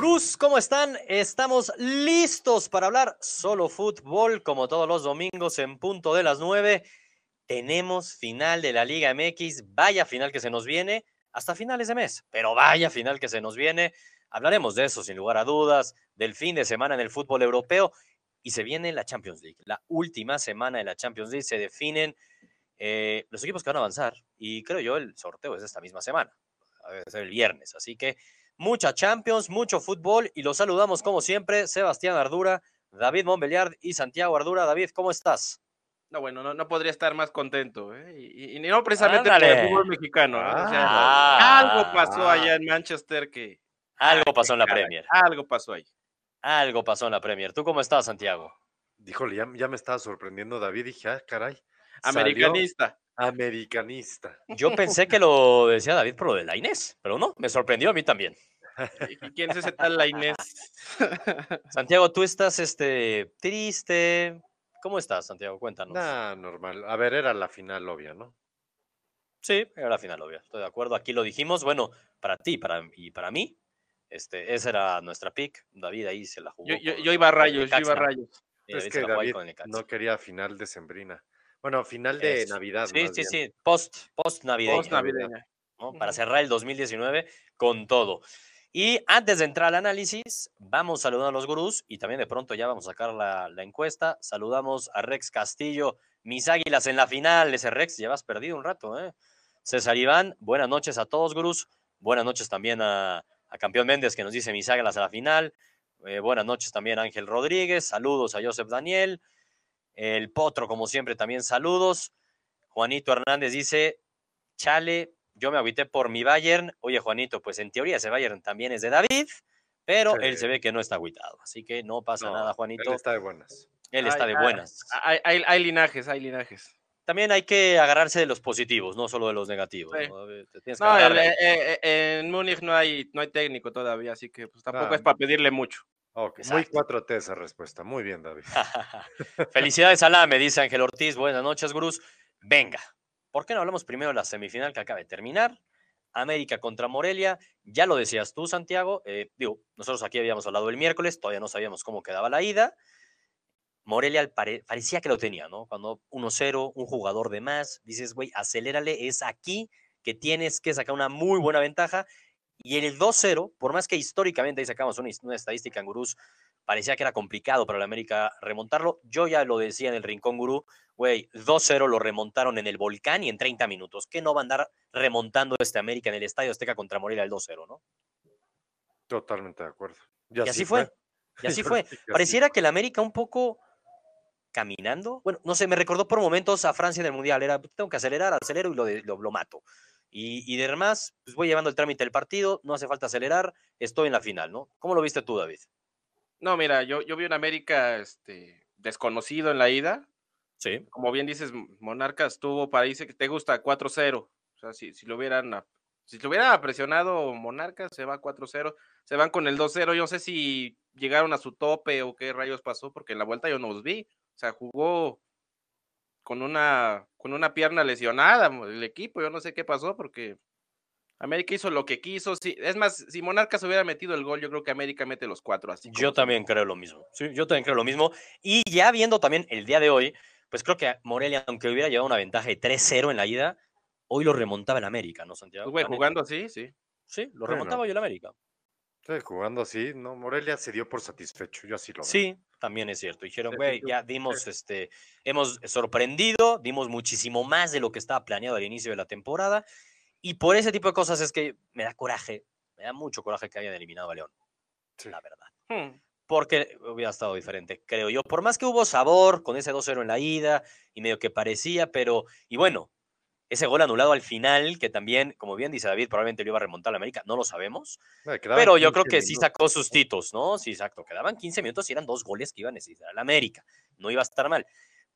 Gurús, ¿cómo están? Estamos listos para hablar solo fútbol, como todos los domingos en punto de las 9. Tenemos final de la Liga MX, vaya final que se nos viene, hasta finales de mes, pero vaya final que se nos viene. Hablaremos de eso sin lugar a dudas, del fin de semana en el fútbol europeo y se viene la Champions League. La última semana de la Champions League se definen eh, los equipos que van a avanzar y creo yo el sorteo es esta misma semana, debe ser el viernes, así que mucha Champions, mucho fútbol y los saludamos como siempre, Sebastián Ardura, David Montbeliard y Santiago Ardura. David, ¿cómo estás? No, bueno, no, no podría estar más contento. ¿eh? Y, y, no precisamente por el fútbol mexicano. ¿eh? O sea, ah, algo pasó allá en Manchester que... Algo pasó en la Premier. Algo pasó ahí. Algo pasó en la Premier. ¿Tú cómo estás, Santiago? Díjole, ya, ya me estaba sorprendiendo David. Dije, ah, caray. Americanista. Americanista. Yo pensé que lo decía David por lo de la Inés, pero no, me sorprendió a mí también. ¿Y quién es ese tal la Inés? Santiago, tú estás este, triste. ¿Cómo estás, Santiago? Cuéntanos. Nah, normal. A ver, era la final obvia, ¿no? Sí, era la final obvia. Estoy de acuerdo. Aquí lo dijimos. Bueno, para ti para, y para mí, este, esa era nuestra pick. David ahí se la jugó. Yo, iba a rayos, yo iba a rayos. Es que David no quería final de Sembrina. Bueno, final de Navidad. Sí, sí, sí, post, post navideña. Post navideña. Para cerrar el 2019 con todo. Y antes de entrar al análisis, vamos saludando a los gurús y también de pronto ya vamos a sacar la, encuesta. Saludamos a Rex Castillo, mis águilas en la final. Ese Rex, llevas perdido un rato, ¿eh? César Iván, buenas noches a todos, gurús. Buenas noches también a, Campeón Méndez que nos dice mis águilas a la final. Eh, buenas noches también a Ángel Rodríguez. Saludos a Joseph Daniel. El Potro, como siempre, también saludos. Juanito Hernández dice, chale, yo me agüité por mi Bayern. Oye, Juanito, pues en teoría ese Bayern también es de David, pero él se ve que no está agüitado. Así que no pasa nada, Juanito. Él está de buenas. Él está de buenas. Hay, linajes, hay linajes. También hay que agarrarse de los positivos, no solo de los negativos. ¿no? Eh, eh, en Múnich no hay, no hay técnico todavía, así que pues, tampoco es para pedirle mucho. Muy 4T esa respuesta. Muy bien, David. Felicidades, Alá, me dice Ángel Ortiz. Buenas noches, Gruz. Venga, ¿por qué no hablamos primero de la semifinal que acaba de terminar? América contra Morelia. Ya lo decías tú, Santiago. Eh, digo, nosotros aquí habíamos hablado el miércoles, todavía no sabíamos cómo quedaba la ida. Morelia parecía que lo tenía, ¿no? Cuando 1-0, un jugador de más, dices, güey, acelérale, es aquí que tienes que sacar una muy buena ventaja y el 2-0, por más que históricamente ahí sacamos una, una estadística en Gurús, parecía que era complicado para el América remontarlo. Yo ya lo decía en el Rincón Gurú, güey, 2-0 lo remontaron en el Volcán y en 30 minutos. ¿Qué no va a andar remontando este América en el Estadio Azteca contra Morelia el 2-0, no? Totalmente de acuerdo. Y, así fue. Y así fue. Pareciera que el América un poco caminando. Bueno, no sé, me recordó por momentos a Francia en el Mundial. Era, tengo que acelerar, acelero y lo, lo mato. Y, y de demás, pues voy llevando el trámite del partido, no hace falta acelerar, estoy en la final, ¿no? ¿Cómo lo viste tú, David? No, mira, yo, yo vi un América este, desconocido en la ida. Sí. Como bien dices, Monarcas tuvo para irse que te gusta 4-0. O sea, si, si lo hubieran si lo hubiera presionado Monarcas, se va 4-0. Se van con el 2-0. Yo no sé si llegaron a su tope o qué rayos pasó, porque en la vuelta yo no los vi. O sea, jugó con una, con una pierna lesionada el equipo. Yo no sé qué pasó porque América hizo lo que quiso. Sí, es más, si Monarcas hubiera metido el gol, yo creo que América mete los cuatro. Así yo también creo lo mismo. Sí, yo también creo lo mismo. Y ya viendo también el día de hoy, pues creo que Morelia, aunque hubiera llevado una ventaja de 3-0 en la ida, hoy lo remontaba en América, ¿no, Santiago? Pues, jugando así, sí. Sí, lo remontaba hoy en América. Sí, jugando así, ¿no? Morelia se dio por satisfecho, yo así lo veo. Sí, también es cierto. Dijeron, güey, ya dimos, este, hemos sorprendido, dimos muchísimo más de lo que estaba planeado al inicio de la temporada. Y por ese tipo de cosas es que me da coraje, me da mucho coraje que hayan eliminado a León. La verdad. Hmm. Porque hubiera estado diferente, creo yo. Por más que hubo sabor con ese 2-0 en la ida y medio que parecía, pero, y bueno, ese gol anulado al final, que también, como bien dice David, probablemente lo iba a remontar a la América, no lo sabemos. pero yo creo que sí sacó sus titos, ¿no? Sí, exacto. Quedaban 15 minutos y eran dos goles que iban a necesitar a la América. No iba a estar mal.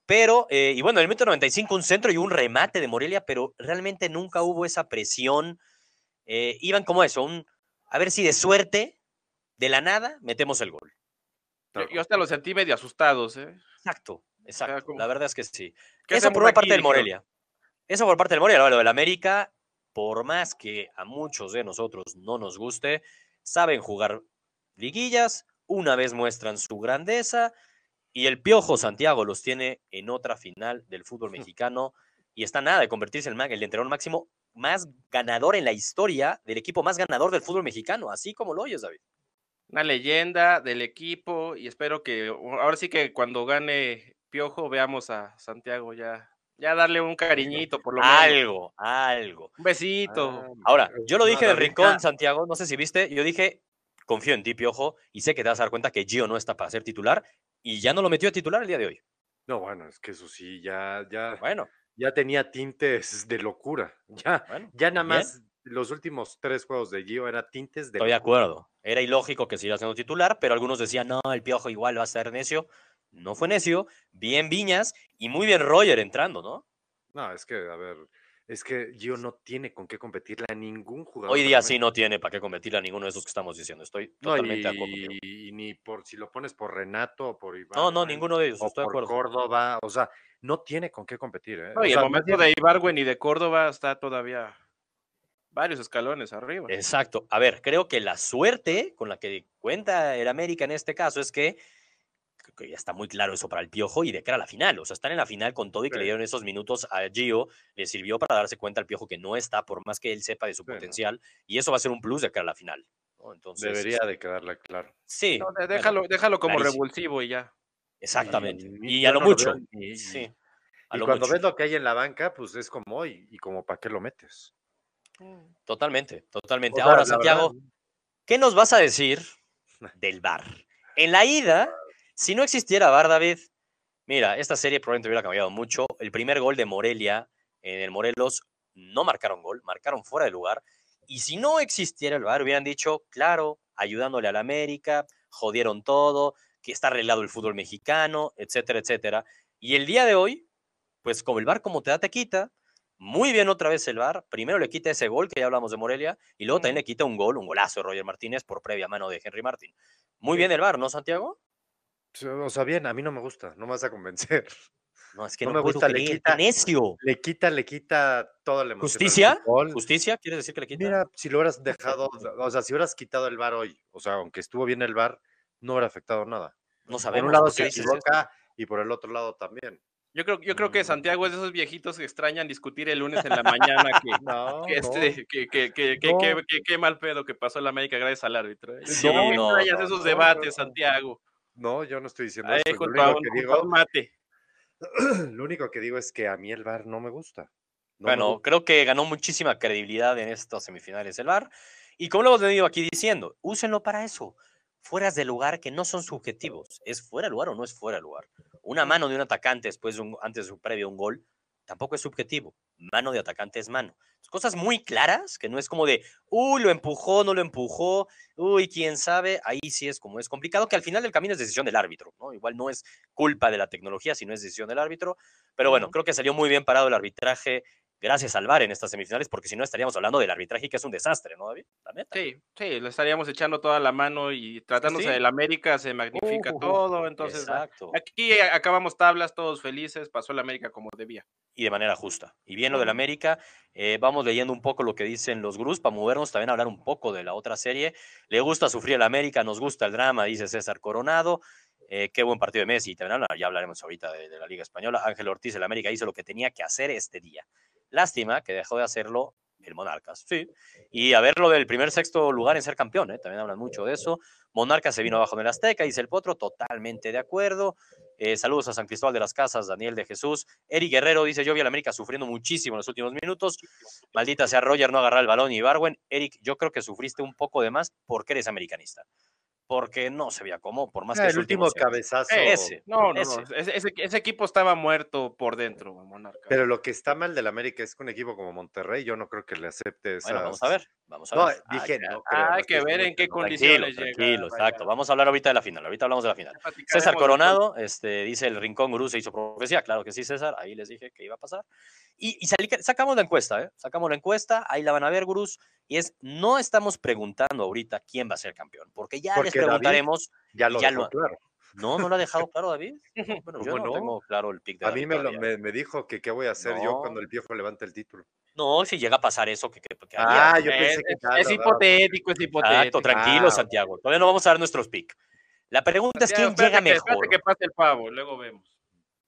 Pero, eh, y bueno, en el minuto 95 un centro y un remate de Morelia, pero realmente nunca hubo esa presión. Eh, iban como eso, un, a ver si de suerte, de la nada, metemos el gol. Yo, hasta los sentí medio asustados, ¿eh? Exacto, exacto. la verdad es que sí. Eso por una parte del Morelia. Eso por parte del Morelia, lo del América, por más que a muchos de nosotros no nos guste, saben jugar liguillas, una vez muestran su grandeza y el Piojo Santiago los tiene en otra final del fútbol mexicano y está nada de convertirse en el entrenador máximo más ganador en la historia del equipo más ganador del fútbol mexicano, así como lo oyes, David. Una leyenda del equipo y espero que ahora sí que cuando gane Piojo veamos a Santiago ya ya darle un cariñito, por lo menos. Algo, algo. Un besito. Ah, Ahora, yo lo dije del rincón, Santiago, no sé si viste, yo dije, confío en ti, Piojo, y sé que te vas a dar cuenta que Gio no está para ser titular, y ya no lo metió a titular el día de hoy. No, bueno, es que eso sí, ya, ya. Bueno ya tenía tintes de locura. Ya, ya nada más los últimos tres juegos de Gio eran tintes de Estoy de acuerdo. Era ilógico que siga siendo titular, pero algunos decían, no, el piojo igual va a ser necio. No fue necio, bien Viñas y muy bien Roger entrando, ¿no? No, es que, a ver, es que Gio no tiene con qué competirle a ningún jugador. Hoy día sí no tiene para qué competirle a ninguno de esos que estamos diciendo. Estoy totalmente de acuerdo. Y, ni por si lo pones por Renato o por Iván. No, no, ninguno de ellos. O estoy por de acuerdo. Córdoba. O sea, no tiene con qué competir. ¿eh? y el momento de Ibargüen y de Córdoba está todavía varios escalones arriba. Exacto. A ver, creo que la suerte con la que cuenta el América en este caso es que, que ya está muy claro eso para el Piojo y de cara a la final. O sea, están en la final con todo y que le dieron esos minutos a Gio, le sirvió para darse cuenta al Piojo que no está, por más que él sepa de su potencial, y eso va a ser un plus de cara a la final. Entonces, Debería de quedarle claro. Sí. déjalo, déjalo como revulsivo y ya. Exactamente. Y, a lo mucho. sí. y cuando ves lo que hay en la banca, pues es como hoy, y como para qué lo metes. Totalmente, totalmente. Ahora, Santiago, ¿qué nos vas a decir del VAR? En la ida, si no existiera VAR, David, mira, esta serie probablemente hubiera cambiado mucho. El primer gol de Morelia en el Morelos no marcaron gol, marcaron fuera de lugar. Y si no existiera el VAR, hubieran dicho, claro, ayudándole a la América, jodieron todo, que está arreglado el fútbol mexicano, etcétera, etcétera. Y el día de hoy, pues como el VAR como te da, te quita. Muy bien otra vez el VAR. Primero le quita ese gol que ya hablamos de Morelia y luego también le quita un gol, un golazo de Roger Martínez por previa mano de Henry Martín. Muy bien el VAR, ¿no, Santiago? O sea, bien, a mí no me gusta, no me vas a convencer. No, es que no, me gusta, le quita, necio. Le quita, le quita toda la emoción. ¿Justicia? ¿Justicia? ¿Quieres decir que le quita? Mira, si lo hubieras dejado, o sea, si hubieras quitado el VAR hoy, o sea, aunque estuvo bien el VAR, no hubiera afectado nada. No sabemos. Por un lado se equivoca y por el otro lado también. Yo creo, yo creo que mm. Santiago es de esos viejitos que extrañan discutir el lunes en la mañana que, no, este, que, que, que, que, mal pedo que pasó en la América gracias al árbitro. ¿eh? Sí, no, extrañas esos debates, Santiago. No, yo no estoy diciendo eso. Lo único, que digo, mate. lo único que digo es que a mí el VAR no me gusta. bueno, creo que ganó muchísima credibilidad en estas semifinales el VAR. Y como lo hemos venido aquí diciendo, úsenlo para eso fueras de lugar que no son subjetivos. ¿Es fuera de lugar o no es fuera de lugar? Una mano de un atacante después de un, antes de un previo un gol tampoco es subjetivo. Mano de atacante es mano. Cosas muy claras, que no es como de, uy, lo empujó, no lo empujó, uy, quién sabe. Ahí sí es como es complicado, que al final del camino es decisión del árbitro, ¿no? Igual no es culpa de la tecnología, sino es decisión del árbitro. Pero bueno, creo que salió muy bien parado el arbitraje gracias al VAR en estas semifinales, porque si no estaríamos hablando del arbitraje que es un desastre, ¿no, David? Sí, sí, le estaríamos echando toda la mano y tratándose del América se magnifica todo, entonces aquí acabamos tablas, todos felices, pasó el América como debía. Y de manera justa. Y bien lo del América, eh, vamos leyendo un poco lo que dicen los Grus para movernos, también hablar un poco de la otra serie. Le gusta sufrir el América, nos gusta el drama, dice César Coronado. Eh, qué buen partido de Messi. ya hablaremos ahorita de, de, la Liga Española. Ángel Ortiz, el América hizo lo que tenía que hacer este día. Lástima que dejó de hacerlo el Monarcas, sí. Y a ver lo del primer sexto lugar en ser campeón, ¿eh? también hablan mucho de eso. Monarcas se vino abajo en el Azteca, dice el Potro, totalmente de acuerdo. Eh, saludos a San Cristóbal de las Casas, Daniel de Jesús. Eric Guerrero dice: Yo vi a la América sufriendo muchísimo en los últimos minutos. Maldita sea Roger, no agarrar el balón y Barwen. Eric, yo creo que sufriste un poco de más porque eres americanista porque no se veía cómo, por más que el último cabezazo. Ese, no, no, ese. Ese, equipo estaba muerto por dentro, Monarca. Pero lo que está mal del América es que un equipo como Monterrey, yo no creo que le acepte esa. Bueno, vamos a ver, vamos a ver. No, dije, no Hay que ver en qué condiciones tranquilo, Tranquilo, exacto. Vamos a hablar ahorita de la final, ahorita hablamos de la final. César Coronado, este, dice el Rincón Gurú se hizo profecía, claro que sí, César, ahí les dije que iba a pasar. Y, y sacamos la encuesta, ¿eh? Sacamos la encuesta, ahí la van a ver, Gurús, y es, no estamos preguntando ahorita quién va a ser campeón, porque ya les preguntaremos. ya lo, claro. No, no lo ha dejado claro, David. Bueno, yo no, tengo claro el pick de A mí me, me, dijo que qué voy a hacer yo cuando el Piojo levante el título. No, si llega a pasar eso, que, Ah, yo pensé que es, hipotético, es hipotético. tranquilo, ah, Santiago. Todavía no vamos a dar nuestros picks. La pregunta es quién llega mejor. que pase el pavo, luego vemos.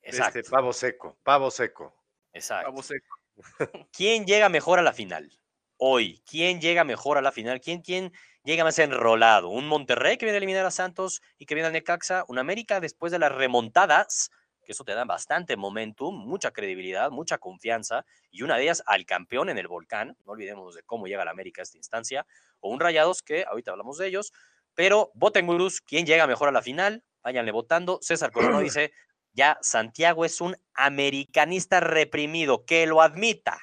Este, pavo seco, pavo seco. Exacto. ¿Quién llega mejor a la final? Hoy, ¿quién llega mejor a la final? ¿Quién, quién llega más enrolado? ¿Un Monterrey que viene a eliminar a Santos y que viene a Necaxa? ¿Un América después de las remontadas? Que eso te da bastante momentum, mucha credibilidad, mucha confianza y una de ellas al campeón en el volcán. No olvidemos de cómo llega la América a esta instancia. O un Rayados que ahorita hablamos de ellos. Pero voten gurús, ¿quién llega mejor a la final? Váyanle votando. César Coronado dice ya Santiago es un americanista reprimido, que lo admita.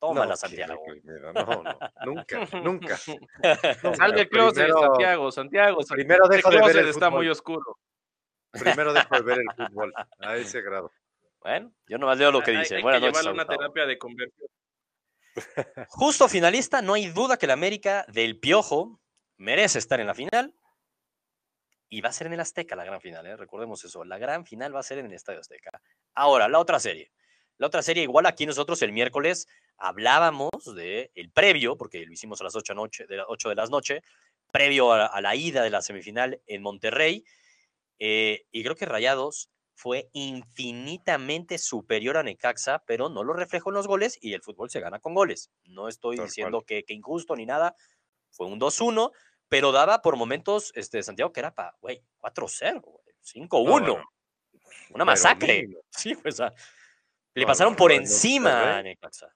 Tómala, Santiago. No, no, nunca, nunca. Sal del closet, Santiago, Santiago. Primero dejo de ver el está muy oscuro. Primero dejo de ver el fútbol, a ese grado. Bueno, yo nomás leo lo que dice. Buenas noches. una terapia de conversión. Justo finalista, no hay duda que el América del Piojo merece estar en la final. Y va a ser en el Azteca la gran final, ¿eh? recordemos eso. La gran final va a ser en el Estadio Azteca. Ahora, la otra serie. La otra serie, igual aquí nosotros el miércoles hablábamos de el previo, porque lo hicimos a las 8, noche, de, las 8 de las noche, previo a, la ida de la semifinal en Monterrey. Eh, y creo que Rayados fue infinitamente superior a Necaxa, pero no lo reflejó en los goles y el fútbol se gana con goles. No estoy diciendo que, que, injusto ni nada. Fue un 2-1 pero daba por momentos, este, Santiago, que era para, güey, 4-0, 5-1. Una masacre. Sí, pues, le pasaron por encima a Necaxa.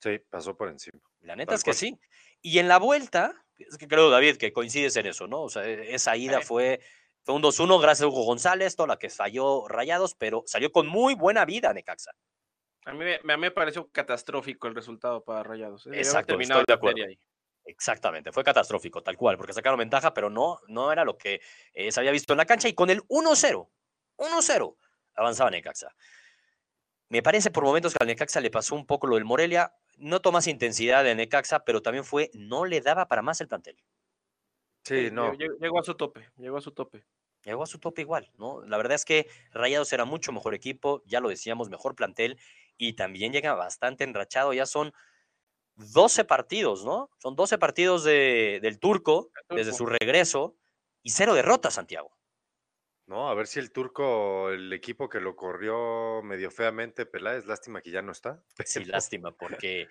Sí, pasó por encima. La neta es que sí. Y en la vuelta, es que creo, David, que coincides en eso, ¿no? O sea, e, esa ida fue, fue un 2-1 gracias a Hugo González, toda la que falló Rayados, pero salió con muy buena vida Necaxa. A mí, a mí me pareció catastrófico el resultado para Rayados. ¿eh? Exacto, estoy de acuerdo. Ahí. Exactamente, fue catastrófico, tal cual, porque sacaron ventaja, pero no, no era lo que eh, se había visto en la cancha y con el 1-0, 1-0, avanzaba Necaxa. Me parece por momentos que al Necaxa le pasó un poco lo del Morelia, no más intensidad de Necaxa, pero también fue, no le daba para más el plantel. Sí, no. Llegó a su tope, llegó a su tope. Llegó a su tope igual, ¿no? La verdad es que Rayados era mucho mejor equipo, ya lo decíamos, mejor plantel, y también llega bastante enrachado, ya son 12 partidos, ¿no? Son 12 partidos de, del turco, desde su regreso y cero derrotas, Santiago. No, a ver si el turco, el equipo que lo corrió medio feamente, Peláez, lástima que ya no está. Sí, lástima, porque.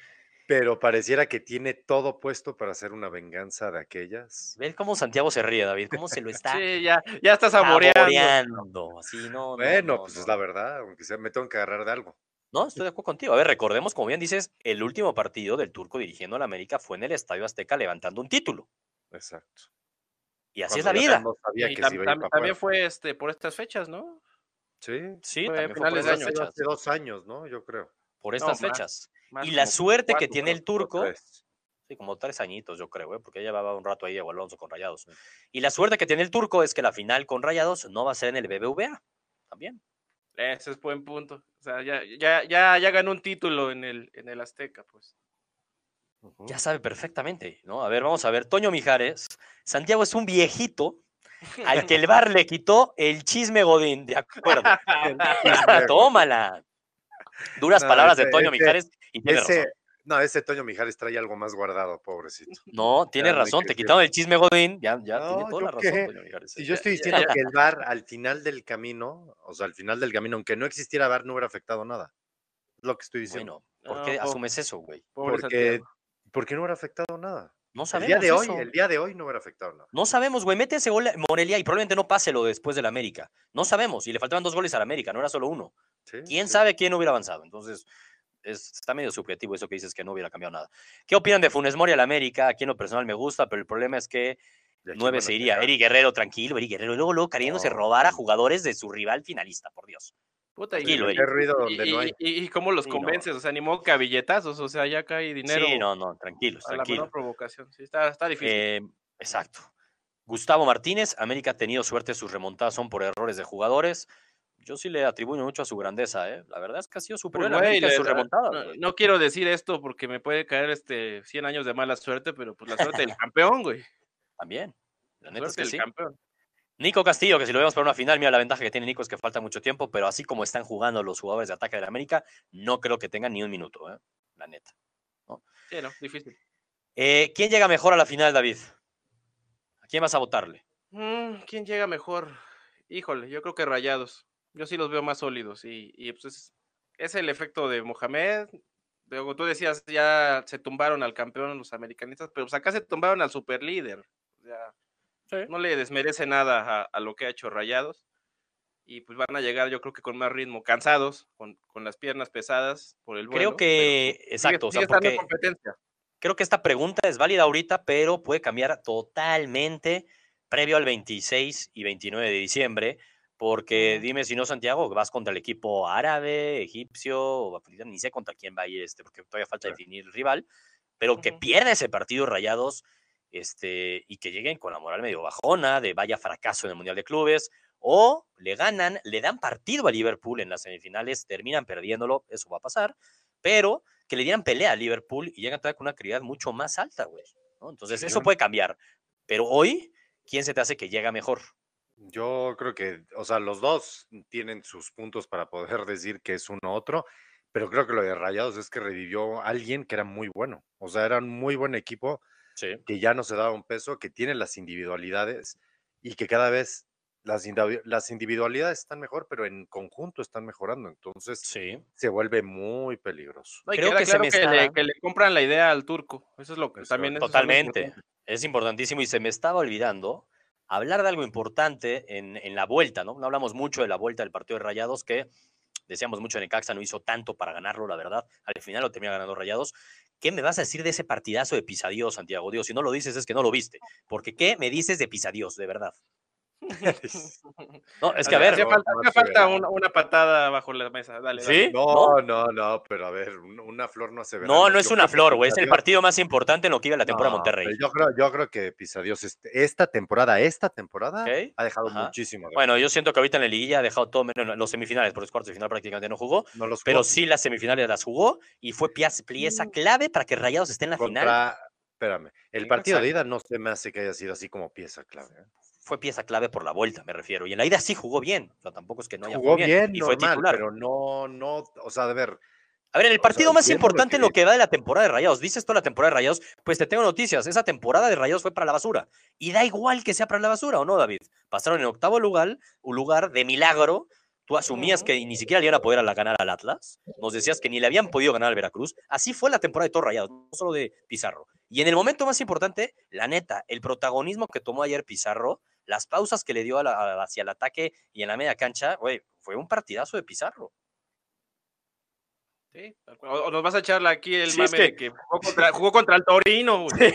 Pero pareciera que tiene todo puesto para hacer una venganza de aquellas. ¿Ves cómo Santiago se ríe, David? ¿Cómo se lo está? sí, ya, ya está saboreando. Así, no, bueno, pues es la verdad, aunque sea me tengo que agarrar de algo. No, estoy de acuerdo contigo. A ver, recordemos, como bien dices, el último partido del turco dirigiendo a la América fue en el Estadio Azteca levantando un título. Exacto. Y así es la vida. también fue este, por estas fechas, ¿no? Sí, sí, también fue por estas fechas. Hace dos años, ¿no? Yo creo. Por estas fechas. y la suerte que tiene el turco. Sí, como tres añitos, yo creo, ¿eh? porque ya llevaba un rato ahí Diego Alonso con Rayados. Y la suerte que tiene el turco es que la final con Rayados no va a ser en el BBVA. También. Ese es buen punto. O sea, ya, ya, ya, ya ganó un título en el, en el Azteca, pues. Ya sabe perfectamente, ¿no? A ver, vamos a ver. Toño Mijares. Santiago es un viejito al que el bar le quitó el chisme Godín, de acuerdo. Tómala. Duras palabras de Toño Mijares y tiene razón. No, ese Toño Mijares trae algo más guardado, pobrecito. No, tiene razón, te quitaron el chisme Godín, ya, ya tiene toda la razón, Toño Mijares. Si yo estoy diciendo que el VAR al final del camino, o sea, al final del camino, aunque no existiera VAR, no hubiera afectado nada. Es lo que estoy diciendo. Bueno, ¿por qué asumes eso, güey? Porque, porque no hubiera afectado nada. No sabemos. El día de hoy, el día de hoy no hubiera afectado nada. No sabemos, güey. Mete ese gol Morelia y probablemente no pase lo después del América. No sabemos. Y le faltaban dos goles al América, no era solo uno. ¿Quién sabe quién hubiera avanzado? Entonces, está medio subjetivo eso que dices que no hubiera cambiado nada. ¿Qué opinan de Funes Mori a la América? Aquí en lo personal me gusta, pero el problema es que nueve se iría. Eri Guerrero, tranquilo, Eri Guerrero. Y luego, luego queriéndose robar a jugadores de su rival finalista, por Dios. Puta, y, ruido donde no hay. Y, cómo los convences, o sea, ni modo que a billetazos, o sea, ya cae dinero. Sí, no, no, tranquilos, tranquilos. La provocación, sí, está, está difícil. Eh, exacto. Gustavo Martínez, América ha tenido suerte, sus remontadas son por errores de jugadores yo sí le atribuyo mucho a su grandeza, ¿eh? La verdad es que ha sido superior pues, a su remontada. No, quiero decir esto porque me puede caer este 100 años de mala suerte, pero pues la suerte del campeón, güey. También. La neta es que sí. Campeón. Nico Castillo, que si lo vemos para una final, mira la ventaja que tiene Nico es que falta mucho tiempo, pero así como están jugando los jugadores de ataque de la América, no creo que tengan ni un minuto, ¿eh? la neta. Sí, no, difícil. Eh, ¿Quién llega mejor a la final, David? ¿A quién vas a votarle? Mm, ¿Quién llega mejor? Híjole, yo creo que Rayados. Yo sí los veo más sólidos y, y pues es, es, el efecto de Mohamed. Luego tú decías, ya se tumbaron al campeón los americanistas, pero pues acá se tumbaron al superlíder. O sea, sí. no le desmerece nada a, a, lo que ha hecho Rayados. Y pues van a llegar, yo creo que con más ritmo, cansados, con, con las piernas pesadas por el vuelo. Creo que, pero, exacto, sigue, o sea, porque competencia. creo que esta pregunta es válida ahorita, pero puede cambiar totalmente previo al 26 y 29 de diciembre, porque dime si no, Santiago, vas contra el equipo árabe, egipcio, ni sé contra quién va a ir este, porque todavía falta definir el rival, pero uh -huh. que pierda ese partido rayados este, y que lleguen con la moral medio bajona, de vaya fracaso en el Mundial de Clubes, o le ganan, le dan partido a Liverpool en las semifinales, terminan perdiéndolo, eso va a pasar, pero que le dieran pelea a Liverpool y llegan todavía con una calidad mucho más alta, güey. ¿no? Entonces, sí, eso puede cambiar. Pero hoy, ¿quién se te hace que llega mejor? Yo creo que, o sea, los dos tienen sus puntos para poder decir que es uno otro, pero creo que lo de Rayados es que revivió a alguien que era muy bueno. O sea, era un muy buen equipo sí. que ya no se daba un peso, que tiene las individualidades y que cada vez las, las individualidades están mejor, pero en conjunto están mejorando. Entonces sí. se vuelve muy peligroso. No, Creo que, claro que, estaba... le, que, le, compran la idea al turco. Eso es lo que Eso, también Totalmente. Es, es importantísimo y se me estaba olvidando hablar de algo importante en, en, la vuelta, ¿no? No hablamos mucho de la vuelta del partido de Rayados, que decíamos mucho en Necaxa, no hizo tanto para ganarlo, la verdad. Al final lo termina ganando Rayados. ¿Qué me vas a decir de ese partidazo de Pisadíos, Santiago? Dios, si no lo dices es que no lo viste. Porque ¿qué me dices de Pisadíos, de verdad? no, es que a ver. Hacía falta, una, una, patada bajo la mesa. Dale, ¿Sí? dale. No, no, no, pero a ver, una flor no se ve. No, no es una flor, güey. Es el partido más importante en lo que iba la temporada no, Monterrey. Yo creo, yo creo que Pisadios este, esta temporada, esta temporada, okay. ha dejado Ajá. muchísimo. Bueno, yo siento que ahorita en la liguilla ha dejado todo menos los semifinales, por los cuartos de final prácticamente no jugó. No los jugó. pero sí las semifinales las jugó y fue pieza Mm. clave para que Rayados esté en la Contra... final. Espérame, el partido de ida no se me hace que haya sido así como pieza clave. ¿eh? Fue pieza clave por la vuelta, me refiero. Y en la ida sí jugó bien. O sea, tampoco es que no haya jugó bien, bien y normal, fue titular. pero no, no, o sea, de ver. A ver, en el partido o sea, más importante en lo que va de la temporada de Rayados, dices toda la temporada de Rayados, pues te tengo noticias. Esa temporada de Rayados fue para la basura. Y da igual que sea para la basura, ¿o no, David? Pasaron en octavo lugar, un lugar de milagro. Tú asumías que ni siquiera le iban a poder a ganar al Atlas. Nos decías que ni le habían podido ganar al Veracruz. Así fue la temporada de todos Rayados, no solo de Pizarro. Y en el momento más importante, la neta, el protagonismo que tomó ayer Pizarro, las pausas que le dio a la, hacia el ataque y en la media cancha, güey, fue un partidazo de Pizarro. Sí, o nos vas a echarle aquí el sí, mame es que... de que jugó contra, jugó contra el Torino. Güey.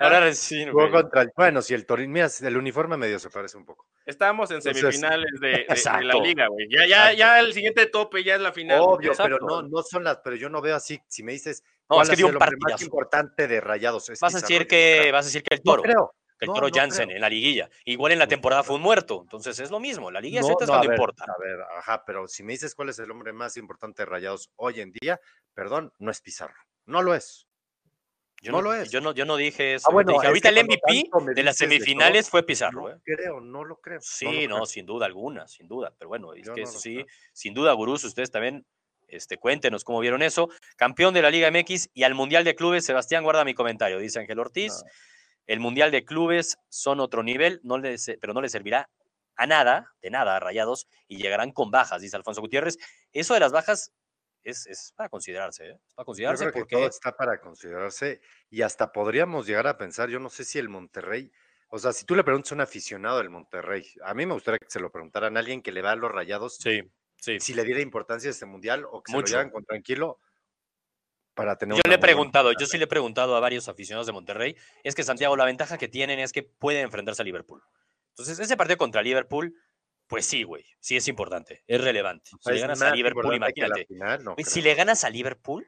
Ahora sí, jugó contra el, bueno, si el Torino, mira, el uniforme medio se parece un poco. Estamos en semifinales de, de, de, la liga, güey. Ya, ya, ya el siguiente tope ya es la final. Obvio, pero no, no son las, pero yo no veo así. Si me dices, no, es que dio un partido más importante de Rayados. Es vas a decir que, vas a decir que el Toro. No creo. El Toro Jansen en la liguilla. Igual en la temporada fue un muerto. Entonces es lo mismo. La liguilla Z es cuando a ver, importa. A ver, ajá, pero si me dices cuál es el hombre más importante de Rayados hoy en día, perdón, no es Pizarro. No lo es. Yo no, no, lo es. Yo no, yo no dije eso. Ah, bueno, dije, ahorita el MVP de las semifinales fue Pizarro. No ¿eh? creo, no lo creo. Sí, no, no, sin duda alguna, sin duda. Pero bueno, es yo que sí, creo. sin duda, gurús, ustedes también este, cuéntenos cómo vieron eso. Campeón de la Liga MX y al Mundial de Clubes, Sebastián, guarda mi comentario, dice Ángel Ortiz. El Mundial de Clubes son otro nivel, no les, pero no les servirá a nada, de nada, a rayados, y llegarán con bajas, dice Alfonso Gutiérrez. Eso de las bajas es, es para considerarse, ¿eh? para considerarse yo creo porque... que todo está para considerarse y hasta podríamos llegar a pensar, yo no sé si el Monterrey, o sea, si tú le preguntas a un aficionado del Monterrey, a mí me gustaría que se lo preguntaran a alguien que le va a los rayados, sí, sí. si le diera importancia a este mundial o que Mucho. se lo llevan con tranquilo para tener Yo le he preguntado, yo sí le he preguntado a varios aficionados de Monterrey, es que Santiago, la ventaja que tienen es que pueden enfrentarse a Liverpool. Entonces, ese partido contra Liverpool, pues sí, güey, sí es importante, es relevante. O sea, si le ganas a Liverpool, imagínate. Final, no si le ganas a Liverpool,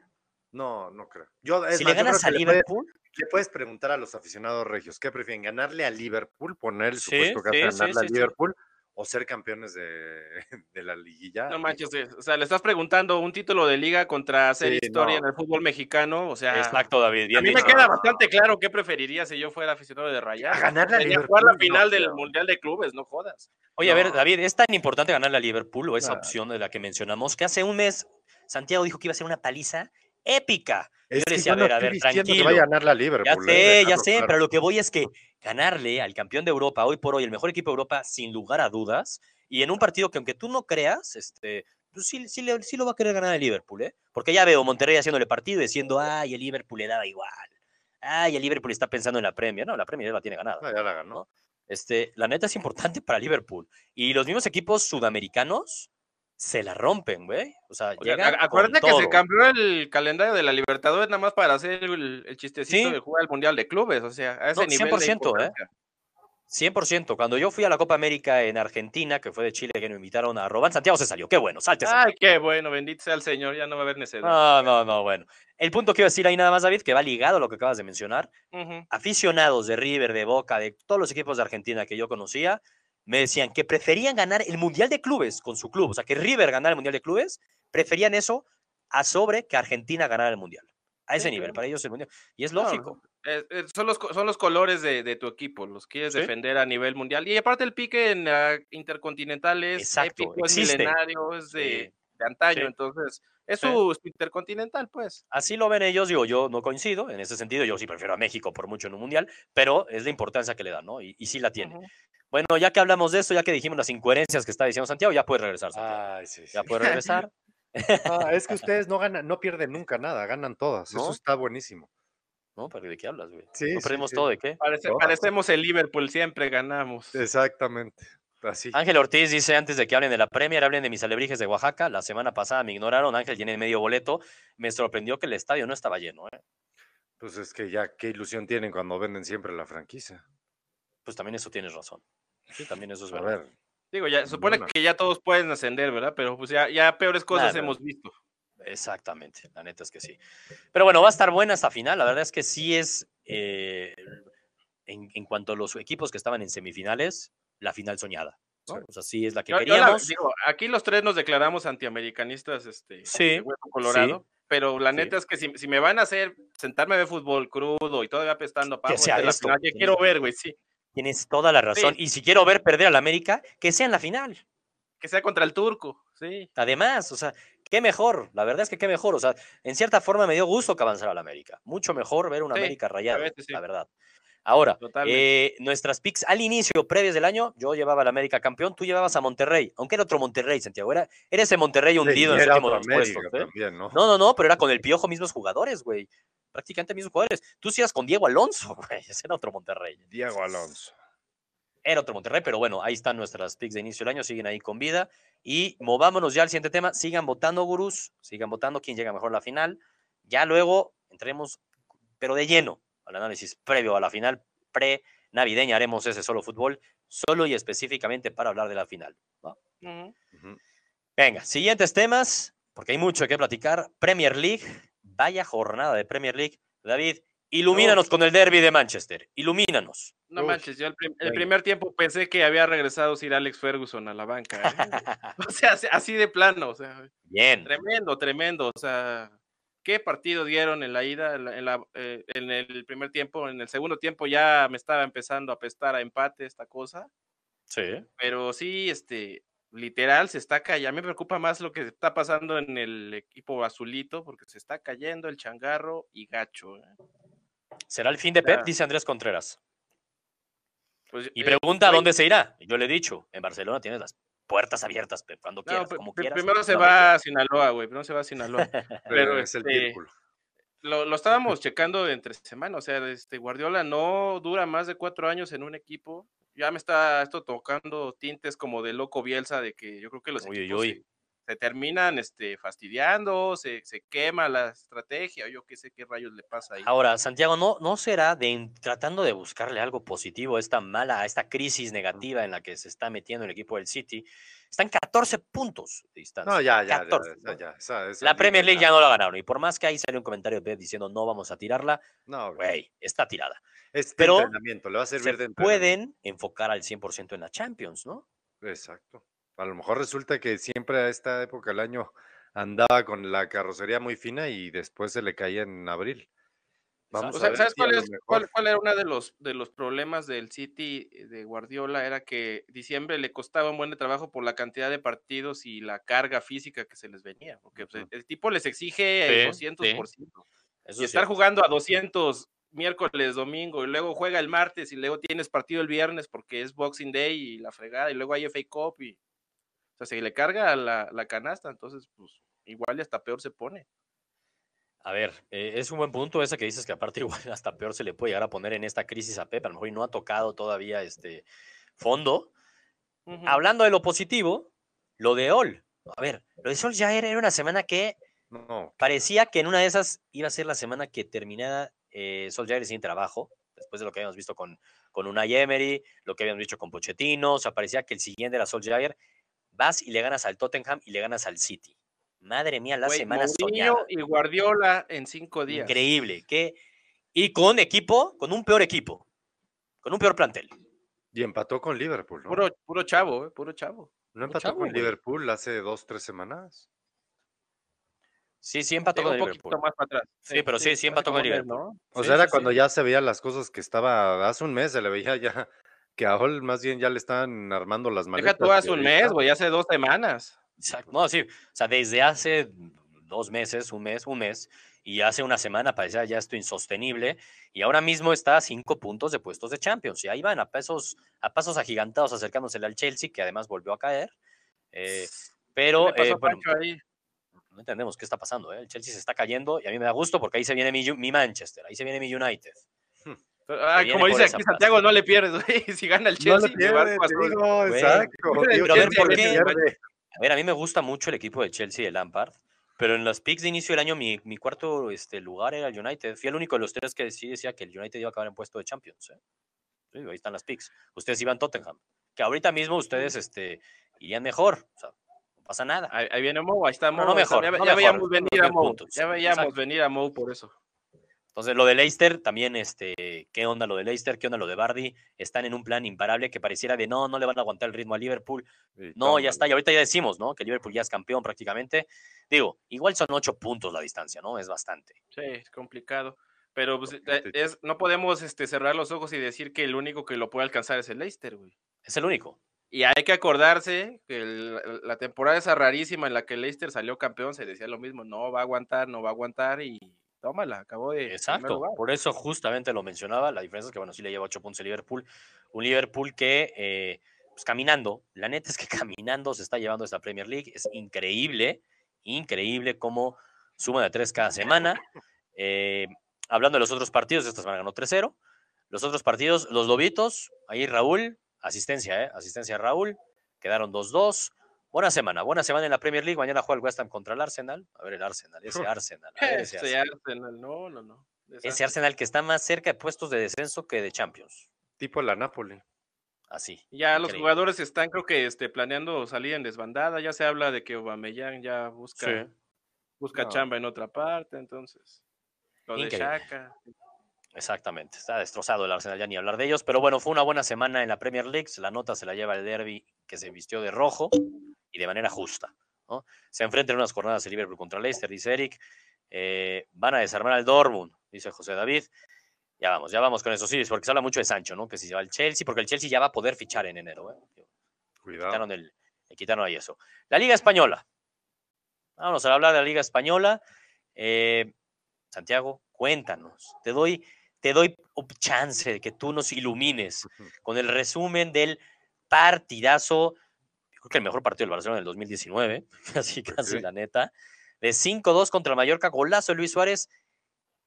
no, no creo. Yo, si más, le ganas a le Liverpool, puedes, le puedes, preguntar a los aficionados regios, ¿qué prefieren? ¿Ganarle a Liverpool, poner el Sí, supuesto que sí, ganarle sí, a Liverpool o ser campeones de, de la liguilla. No manches, eh, o sea, le estás preguntando un título de liga contra hacer Sí, historia no. en el fútbol mexicano, o sea, Exacto, David. a bien mí me queda bastante claro qué preferiría si yo fuera aficionado de Rayados. A ganarle a Sería Liverpool, jugar la no final del. Mundial de Clubes, no jodas. Oye, a ver. David, ¿es tan importante ganarle a Liverpool o esa Claro. opción de la que mencionamos que hace un mes Santiago dijo que iba a ser una paliza épica? Es Yo decía, a yo no ver, a ver, diciendo que tranquilo. vaya a ganar la Liverpool. Ya eh, sé, ya sé, claro. pero lo que voy es que ganarle al campeón de Europa, hoy por hoy, el mejor equipo de Europa, sin lugar a dudas, y en un partido que aunque tú no creas, este, pues sí, sí, sí lo va a querer ganar el Liverpool, ¿eh? Porque ya veo Monterrey haciéndole partido y diciendo, ay, el Liverpool le daba igual. Ay, el Liverpool está pensando en la Premier. No, la Premier ya la tiene ganada. Ah, ya la ganó. ¿no? Este, la neta es importante para Liverpool. Y los mismos equipos sudamericanos se la rompen, güey. O sea, O llegan acuérdate con que se cambió el calendario de la Libertadores nada más para hacer el, el chistecito Sí. de jugar el Mundial de Clubes, o sea, a ese No, nivel 100%, de ¿eh? importancia. 100%. Cuando yo fui a la Copa América en Argentina, que fue de Chile, que nos invitaron a Robán, Santiago se salió. Qué bueno, salte. Ay, qué bueno, bendito sea el Señor, ya no va a haber necesidad. No, no, no, bueno. El punto que iba a decir ahí nada más, David, que va ligado a lo que acabas de mencionar. Aficionados de River, de Boca, de todos los equipos de Argentina que yo conocía, me decían que preferían ganar el Mundial de Clubes con su club. O sea, que River ganara el Mundial de Clubes, preferían eso a sobre que Argentina ganara el Mundial. A ese Sí, nivel, para ellos el Mundial. Y es lógico. Eh, eh, son, los, son los colores de, de tu equipo, los quieres Sí. defender a nivel mundial. Y aparte el pique en la intercontinental es Exacto, épico, es milenario, es de, de antaño, Sí. entonces es su, intercontinental, pues. Así lo ven ellos, digo, yo no coincido en ese sentido, yo sí prefiero a México por mucho en un mundial, pero es la importancia que le dan, ¿no? Y, y sí la tiene. Bueno, ya que hablamos de esto, ya que dijimos las incoherencias que está diciendo Santiago, ya puedes regresar, Santiago. Ay, sí, sí. Ya puedes regresar. Ah, es que ustedes no ganan, no pierden nunca nada, ganan todas. ¿No? Eso está buenísimo. ¿No? ¿Pero de qué hablas, güey? Sí, ¿No sí, perdimos sí. todo de qué? Parece- Todas. parecemos el Liverpool, siempre ganamos. Exactamente. Así. Ángel Ortiz dice antes de que hablen de la Premier, hablen de mis alebrijes de Oaxaca. La semana pasada me ignoraron, Ángel tiene medio boleto. Me sorprendió que el estadio no estaba lleno, ¿eh? Pues es que ya qué ilusión tienen cuando venden siempre la franquicia. Pues también eso tienes razón. Sí, también eso es A verdad. ver, Digo, ya se supone que ya todos pueden ascender, ¿verdad? Pero pues ya, ya peores cosas hemos visto. Exactamente, la neta es que sí. Pero bueno, va a estar buena esta final. La verdad es que sí es, eh, en, en cuanto a los equipos que estaban en semifinales, la final soñada. ¿no? Sí. O sea, sí es la que Yo- yo la- queríamos. digo, aquí los tres nos declaramos antiamericanistas, este, Sí, de hueso colorado. Pero la sí. neta es que si, si me van a hacer sentarme a ver fútbol crudo y todavía apestando a pavo, sea la esto, final que quiero que- ver, güey, sí. Tienes toda la razón. Y si quiero ver perder al América, que sea en la final. Que sea contra el turco, sí. Además, o sea, qué mejor. La verdad es que qué mejor. O sea, en cierta forma me dio gusto que avanzara la América. Mucho mejor ver una Sí, América veces sí. la verdad. Ahora, eh, nuestras picks al inicio, previas del año, yo llevaba al América campeón, tú llevabas a Monterrey, aunque era otro Monterrey, Santiago. Era, era ese Monterrey hundido en los últimos puestos. ¿eh? también, ¿no? No, no, no, pero era con el piojo mismos jugadores, güey. Prácticamente mismos jugadores. Tú sí eras con Diego Alonso, güey. Ese era otro Monterrey. Diego Alonso. Era otro Monterrey, pero bueno, ahí están nuestras picks de inicio del año, siguen ahí con vida. Y movámonos ya al siguiente tema. Sigan votando, gurús. Sigan votando quién llega mejor a la final. Ya luego entremos, pero de lleno, al análisis previo a la final, pre-navideña. Haremos ese solo fútbol, solo y específicamente para hablar de la final. Venga, siguientes temas, porque hay mucho que platicar. Premier League, vaya jornada de Premier League. David, ilumínanos con el derby de Manchester. Ilumínanos. No Uy, manches, yo el, prim- el venga. primer tiempo pensé que había regresado Sir Alex Ferguson a la banca. ¿eh? o sea, así- así de plano, o sea, Bien. tremendo, tremendo. O sea, ¿qué partido dieron en la ida, en, la- en la- eh, en el primer tiempo? En el segundo tiempo ya me estaba empezando a apestar a empate esta cosa. Sí. Pero sí, este, literal, se está cayendo. A mí me preocupa más lo que está pasando en el equipo azulito, porque se está cayendo el changarro y gacho. ¿eh? Será el fin de Pep, dice Andrés Contreras. Pues, Y eh, pregunta a güey, dónde se irá. Yo le he dicho, en Barcelona tienes las puertas abiertas, Pep, cuando no, quieras, pri- como quieras. primero se va a Sinaloa, güey. Primero se va a Sinaloa. Pero es el este, círculo. lo, lo estábamos checando entre semana. O sea, este Guardiola no dura más de cuatro años en un equipo. Ya me está esto tocando tintes como de loco Bielsa, de que yo creo que los Uy, uy, equipos uy. Se, terminan este, fastidiando, se, se quema la estrategia, yo qué sé qué rayos le pasa ahí. Ahora, Santiago, ¿no, ¿no será de tratando de buscarle algo positivo a esta mala, a esta crisis negativa en la que se está metiendo el equipo del City? Están 14 puntos de distancia. No, ya, ya, ya, 14, ya, ya, esa- esa La Premier League ya no la ganaron. Y por más que ahí salió un comentario de diciendo no vamos a tirarla, No, güey. está tirada. Es de pero entrenamiento, le va a servir Se de pueden enfocar al 100% en la Champions, ¿no? Exacto. A lo mejor resulta que siempre a esta época del año andaba con la carrocería muy fina y después se le caía en abril. Vamos a ver ¿Sabes cuál, es, cuál, era uno de los, de los problemas del City de Guardiola? Era que diciembre le costaba un buen trabajo por la cantidad de partidos y la carga física que se les venía. Porque pues, el tipo les exige el 200%. y estar jugando a 200 miércoles, domingo, y luego juega el martes, y luego tienes partido el viernes porque es Boxing Day y la fregada, y luego hay FA Cup, y sea, se le carga la, la canasta, entonces, pues, igual y hasta peor se pone. A ver, eh, es un buen punto ese que dices que aparte igual hasta peor se le puede llegar a poner en esta crisis a Pep, a lo mejor no ha tocado todavía este fondo. Hablando de lo positivo, lo de Ol. A ver, lo de Sol ya era, una semana que parecía que en una de esas iba a ser la semana que terminara eh, Solskjaer sin trabajo, después de lo que habíamos visto con, con Unai Emery, lo que habíamos visto con Pochettino, o sea, parecía que el siguiente era Solskjaer, vas y le ganas al Tottenham y le ganas al City. Madre mía, la semana soñada. y Guardiola en cinco días. Increíble. Que, y con equipo, con un peor equipo, con un peor plantel. Y empató con Liverpool, ¿no? Puro, puro chavo, ¿eh? puro chavo. ¿No empató con Liverpool hace dos, tres semanas? Sí, sí empató con Liverpool. Más para atrás. Sí, pero sí, sí empató con Liverpool. O sea, era cuando ya se veían las cosas que estaba, hace un mes se le veía ya, que a Hall más bien ya le estaban armando las maletas. Deja tú hace un mes, güey, hace dos semanas. Exacto. No, sí, o sea, desde hace dos meses, un mes, un mes, y hace una semana parecía ya esto insostenible, y ahora mismo está a cinco puntos de puestos de Champions, y ahí van a pasos, a pasos agigantados acercándose al Chelsea, que además volvió a caer. Eh, pero eh, no entendemos qué está pasando. ¿eh? El Chelsea se está cayendo y a mí me da gusto porque ahí se viene mi, Manchester, ahí se viene mi United. Hmm. Ah, como dice aquí Santiago, no le pierdes, Si gana el Chelsea, no exacto. Pero a ver, ¿por qué? A ver, a mí me gusta mucho el equipo de Chelsea de Lampard, pero en los picks de inicio del año mi, mi cuarto este, lugar era el United. Fui el único de los tres que sí decía que el United iba a acabar en puesto de Champions. ¿eh? ahí están las picks. Ustedes iban Tottenham. Que ahorita mismo ustedes este, irían mejor. O sea, no pasa nada. Ahí, viene Mo, ahí está Mo. No, mejor, ya, veíamos venir a Mo. Ya veíamos venir a Mo por eso. Entonces, lo de Leicester también, este, ¿qué onda lo de Leicester? ¿Qué onda lo de Bardi? Están en un plan imparable que pareciera de no, no le van a aguantar el ritmo a Liverpool. no, ya está, y ahorita ya decimos, ¿no? Que Liverpool ya es campeón prácticamente. Digo, igual son ocho puntos la distancia, ¿no? Es bastante. Sí, es complicado. Pero pues, eh, es, no podemos este, cerrar los ojos y decir que el único que lo puede alcanzar es el Leicester, güey. Es el único. Y hay que acordarse que la temporada esa rarísima en la que Leicester salió campeón, se decía lo mismo, no va a aguantar, no va a aguantar y tómala, acabó de. Exacto, por eso justamente lo mencionaba. La diferencia es que, bueno, sí le lleva ocho puntos el Liverpool. Un Liverpool que, eh, pues caminando, la neta es que caminando se está llevando esta Premier League. Es increíble, increíble cómo suma de tres cada semana. Eh, hablando de los otros partidos, esta semana ganó 3-0. Los otros partidos, los Lobitos, ahí Raúl, asistencia, ¿eh? Asistencia a Raúl, quedaron 2-2. Buena semana, buena semana en la Premier League. Mañana juega el West Ham contra el Arsenal. A ver el Arsenal, ese Arsenal. ese, Arsenal. no, no, no. Ese Arsenal que está más cerca de puestos de descenso que de Champions. Tipo la Napoli. Así. Ya los jugadores están, creo que este, planeando salir en desbandada. Ya se habla de que Aubameyang ya busca, busca chamba en otra parte, entonces. Lo de Shaka. Exactamente, está destrozado el Arsenal, ya ni hablar de ellos, pero bueno, fue una buena semana en la Premier League, la nota se la lleva el Derby que se vistió de rojo y de manera justa. ¿no? Se enfrentan unas jornadas el Liverpool contra Leicester, dice Eric, eh, van a desarmar al Dortmund, dice José David. Ya vamos, ya vamos con eso, sí, porque se habla mucho de Sancho, ¿no? Que si se va al Chelsea, porque el Chelsea ya va a poder fichar en enero. ¿eh? Cuidado. Quitaron, el, le quitaron ahí eso. La Liga Española. Vamos a hablar de la Liga Española. Eh, Santiago, cuéntanos. Te doy te doy chance de que tú nos ilumines con el resumen del partidazo, creo que el mejor partido del Barcelona del 2019, casi casi la neta, de 5-2 contra el Mallorca, golazo de Luis Suárez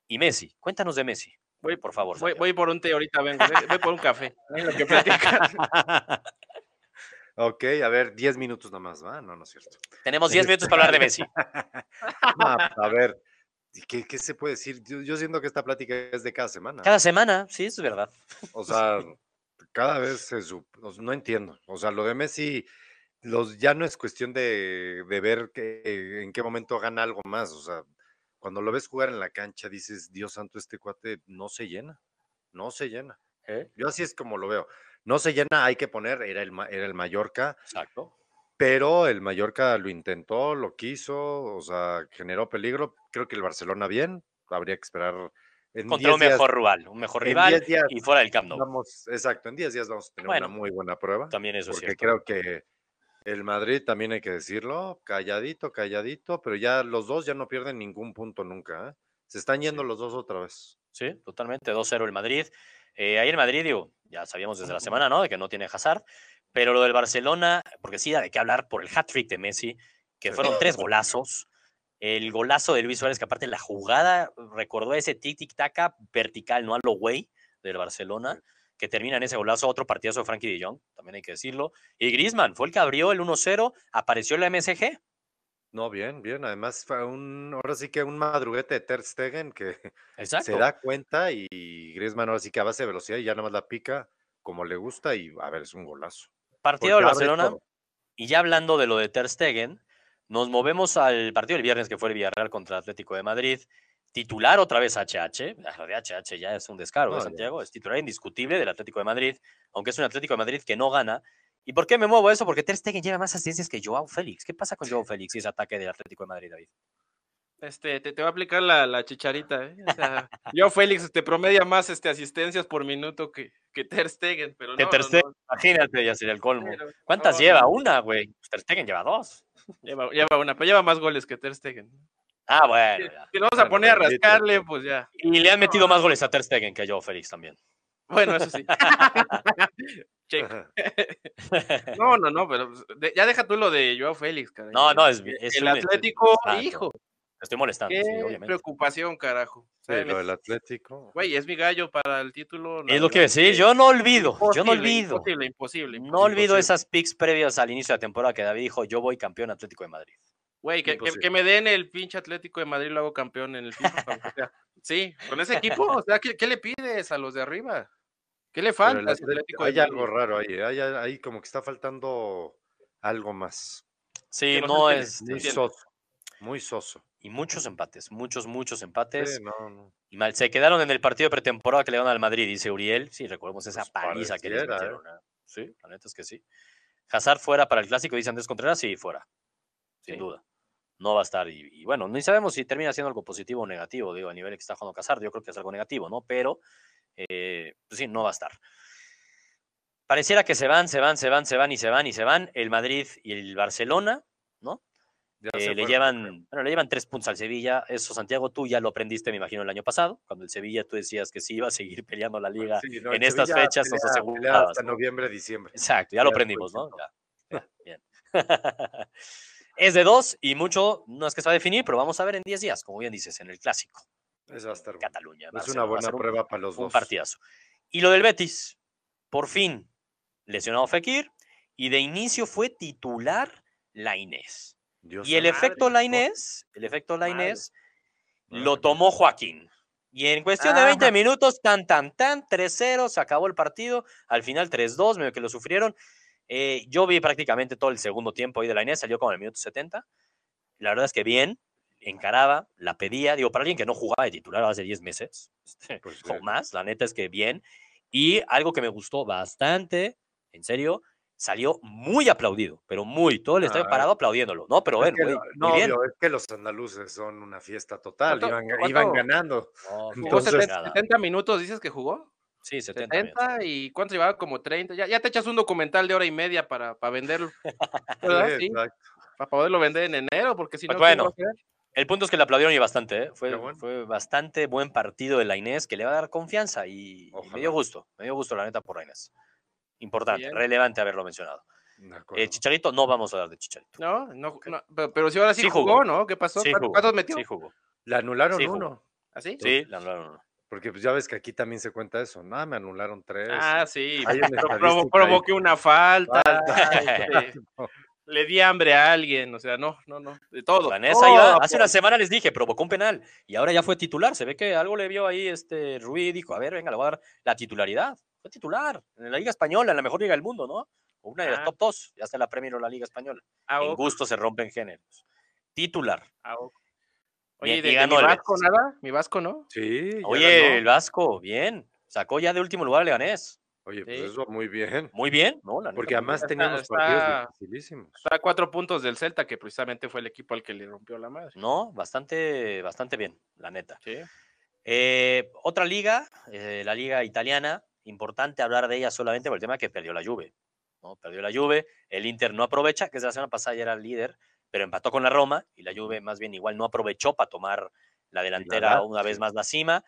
y Messi. Cuéntanos de Messi. Voy, por favor. Voy, por un té ahorita, vengo. Voy por un café. ok, a ver, 10 minutos nomás, ¿va? No, no es cierto. Tenemos 10 minutos para hablar de Messi. a ver, ¿Qué, ¿Qué, se puede decir? Yo, siento que esta plática es de cada semana. Cada semana, sí, es verdad. O sea, cada vez se no entiendo. O sea, lo de Messi, los, ya no es cuestión de, de ver que, en qué momento gana algo más. O sea, cuando lo ves jugar en la cancha, dices, Dios santo, este cuate no se llena, no se llena. ¿Eh? Yo así es como lo veo. no se llena, hay que poner, era el, era el Mallorca. Exacto. Pero el Mallorca lo intentó, lo quiso, o sea, generó peligro. Creo que el Barcelona bien, habría que esperar. En Contra un mejor rival, un mejor rival y fuera del Camp Nou. Vamos, exacto, en 10 días vamos a tener una muy buena prueba. También eso Porque creo que el Madrid también hay que decirlo, calladito, calladito, pero ya los dos ya no pierden ningún punto nunca. ¿eh? Se están yendo los dos otra vez. Sí, totalmente, 2-0 el Madrid. Eh, ahí en Madrid, digo, ya sabíamos desde la semana, ¿no? De que no tiene Hazard, pero lo del Barcelona, porque sí, hay que hablar por el hat-trick de Messi, que fueron tres golazos. El golazo de Luis Suárez, que aparte la jugada recordó ese tic-tic-taca vertical, no a lo güey, del Barcelona, que termina en ese golazo, otro partidazo de Frankie Jong, también hay que decirlo. Y Griezmann fue el que abrió el 1-0, apareció la MSG, no, bien, bien. Además, fue un, ahora sí que un madruguete de Ter Stegen que se da cuenta y Griezmann ahora sí que a base de velocidad y ya nada más la pica como le gusta y a ver, es un golazo. Partido de Barcelona. Y ya hablando de lo de Ter Stegen, nos movemos al partido del viernes que fue el Villarreal contra Atlético de Madrid. Titular otra vez HH. Lo de HH ya es un descaro de Santiago. Es titular indiscutible del Atlético de Madrid, aunque es un Atlético de Madrid que no gana ¿Y por qué me muevo eso? Porque Ter Stegen lleva más asistencias que Joao Félix. ¿Qué pasa con Joao Félix y ese ataque del Atlético de Madrid, David? Este, te, te va a aplicar la, la chicharita, ¿eh? O sea, Joao Félix te este, promedia más este, asistencias por minuto que, que Ter Stegen, pero que Ter Stegen, imagínate, ya sería el colmo. ¿Cuántas lleva? Una, güey. Ter Stegen lleva dos. Lleva, lleva una, pero lleva más goles que Ter Stegen. Ah, bueno. Si, nos vamos a poner a rascarle, pues ya. Y le han metido más goles a Ter Stegen que a Joao Félix también. Bueno, eso sí. no, no, no, pero pues, ya deja tú lo de Joao Félix, carajo. No, no, es, el Atlético, hijo. estoy molestando, Qué sí, obviamente. preocupación, carajo. Sí, lo del Atlético. Güey, es mi gallo para el título. es lo que decir, yo no olvido, yo no olvido. Imposible, imposible, No olvido esas picks previas al inicio de la temporada que David dijo, yo voy campeón Atlético de Madrid. Güey, que, que, me den el pinche Atlético de Madrid lo hago campeón en el FIFA. sí, con ese equipo, o sea, ¿qué, ¿qué le pides a los de arriba? ¿Qué le falta? hay algo raro ahí, hay, ahí como que está faltando algo más. Sí, no, es muy soso, muy soso. Y muchos empates, muchos, muchos empates. Y mal, se quedaron en el partido de pretemporada que le dieron al Madrid, dice Uriel. Sí, recordemos esa pues paliza que les metieron. ¿eh? Sí, la neta es que sí. Hazard fuera para el clásico, dice Andrés Contreras, sí, fuera. Sin duda. No va a estar. Y, bueno, ni sabemos si termina siendo algo positivo o negativo, digo, a nivel que está jugando Hazard. Yo creo que es algo negativo, ¿no? Pero eh, pues sí, no va a estar. Pareciera que se van, se van, se van, se van y se van y se van. El Madrid y el Barcelona, ¿no? Eh, le, llevan, bueno, le llevan tres puntos al Sevilla. Eso, Santiago, tú ya lo aprendiste, me imagino, el año pasado, cuando el Sevilla tú decías que sí iba a seguir peleando la liga en estas fechas, nos. Hasta noviembre, diciembre. Exacto, ya lo aprendimos, ¿no? bien. es de dos y mucho, no es que se va a definir, pero vamos a ver en diez días, como bien dices, en el clásico. Es va a estar Cataluña. Es una buena prueba para los dos. Un partidazo. Y lo del Betis, por fin, lesionado Fekir, y de inicio fue titular la Inés. y el efecto la Inés, el efecto la Inés, lo tomó Joaquín. Y en cuestión de 20 minutos, tan, tan, tan, 3-0, se acabó el partido. Al final 3-2, medio que lo sufrieron. Eh, yo vi prácticamente todo el segundo tiempo ahí de la Inés, salió como en el minuto 70. La verdad es que bien, encaraba, la pedía, digo, para alguien que no jugaba de titular hace 10 meses, este, pues, o más, la neta es que bien. Y algo que me gustó bastante, en serio, salió muy aplaudido, pero muy, todo el estadio parado aplaudiéndolo, ¿no? Pero bueno, no, es que los andaluces son una fiesta total, iban, ganando. 70, minutos dices que jugó? Sí, 70. y ¿cuánto llevaba? Como 30. Ya, ya, te echas un documental de hora y media para, para venderlo. sí, Para poderlo vender en enero, porque si no, pues bueno, el punto es que le aplaudieron y bastante, ¿eh? fue, fue bastante buen partido de la Inés que le va a dar confianza y, me dio gusto, me dio gusto la neta por la Inés. Importante, relevante haberlo mencionado. El Chicharito no vamos a hablar de Chicharito. No, no, pero, si ahora sí, jugó, ¿no? ¿Qué pasó? ¿Cuántos metió? Sí jugó. Le anularon uno. ¿Así? ¿Ah, sí, le anularon uno. Porque pues ya ves que aquí también se cuenta eso. No, me anularon tres. Ah, sí. Provoqué una falta. le di hambre a alguien, o sea, no, no, no, de todo. Vanessa hace una semana les dije, provocó un penal y ahora ya fue titular. Se ve que algo le vio ahí este Rui dijo, a ver, venga, le voy a dar la titularidad. Fue titular en la Liga Española, en la mejor liga del mundo, ¿no? Una de las ah. top dos, ya está la Premier o la Liga Española. Ah, en gusto se rompen géneros. Titular. Ah, Oye, de, mi Vasco nada? ¿Mi Vasco no? Sí. Oye, el Vasco, bien. Sacó ya de último lugar a Leganés. Oye, pues Sí. eso muy bien. Muy bien, ¿no? La neta, Porque además teníamos está- partidos dificilísimos. Está a cuatro puntos del Celta, que precisamente fue el equipo al que le rompió la madre. No, bastante, bastante bien, la neta. Sí. Eh, otra liga, eh, la liga italiana, importante hablar de ella solamente por el tema que perdió la Juve. ¿no? Perdió la Juve, el Inter no aprovecha, que desde la semana pasada ya era el líder, pero empató con la Roma y la Juve más bien igual no aprovechó para tomar la delantera una vez sí. más la cima.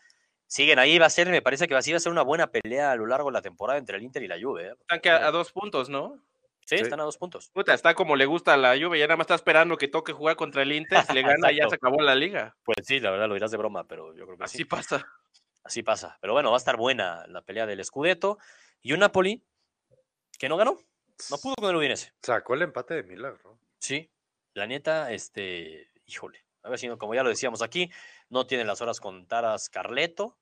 Siguen ahí, va a ser, me parece que va a ser una buena pelea a lo largo de la temporada entre el Inter y la Juve. ¿eh? Están que a, a dos puntos, ¿no? Sí, Sí. están a dos puntos. Puta, está como le gusta a la Juve, ya nada más está esperando que toque jugar contra el Inter, si le gana ya se acabó la liga. Pues sí, la verdad lo dirás de broma, pero yo creo que Así sí. pasa. Así pasa. Pero bueno, va a estar buena la pelea del Scudetto. Y un Napoli que no ganó, no pudo con el Udinese. Sacó el empate de milagro. Sí, la neta, este, híjole, a ver si no, como ya lo decíamos aquí, no tiene las horas contadas Carleto,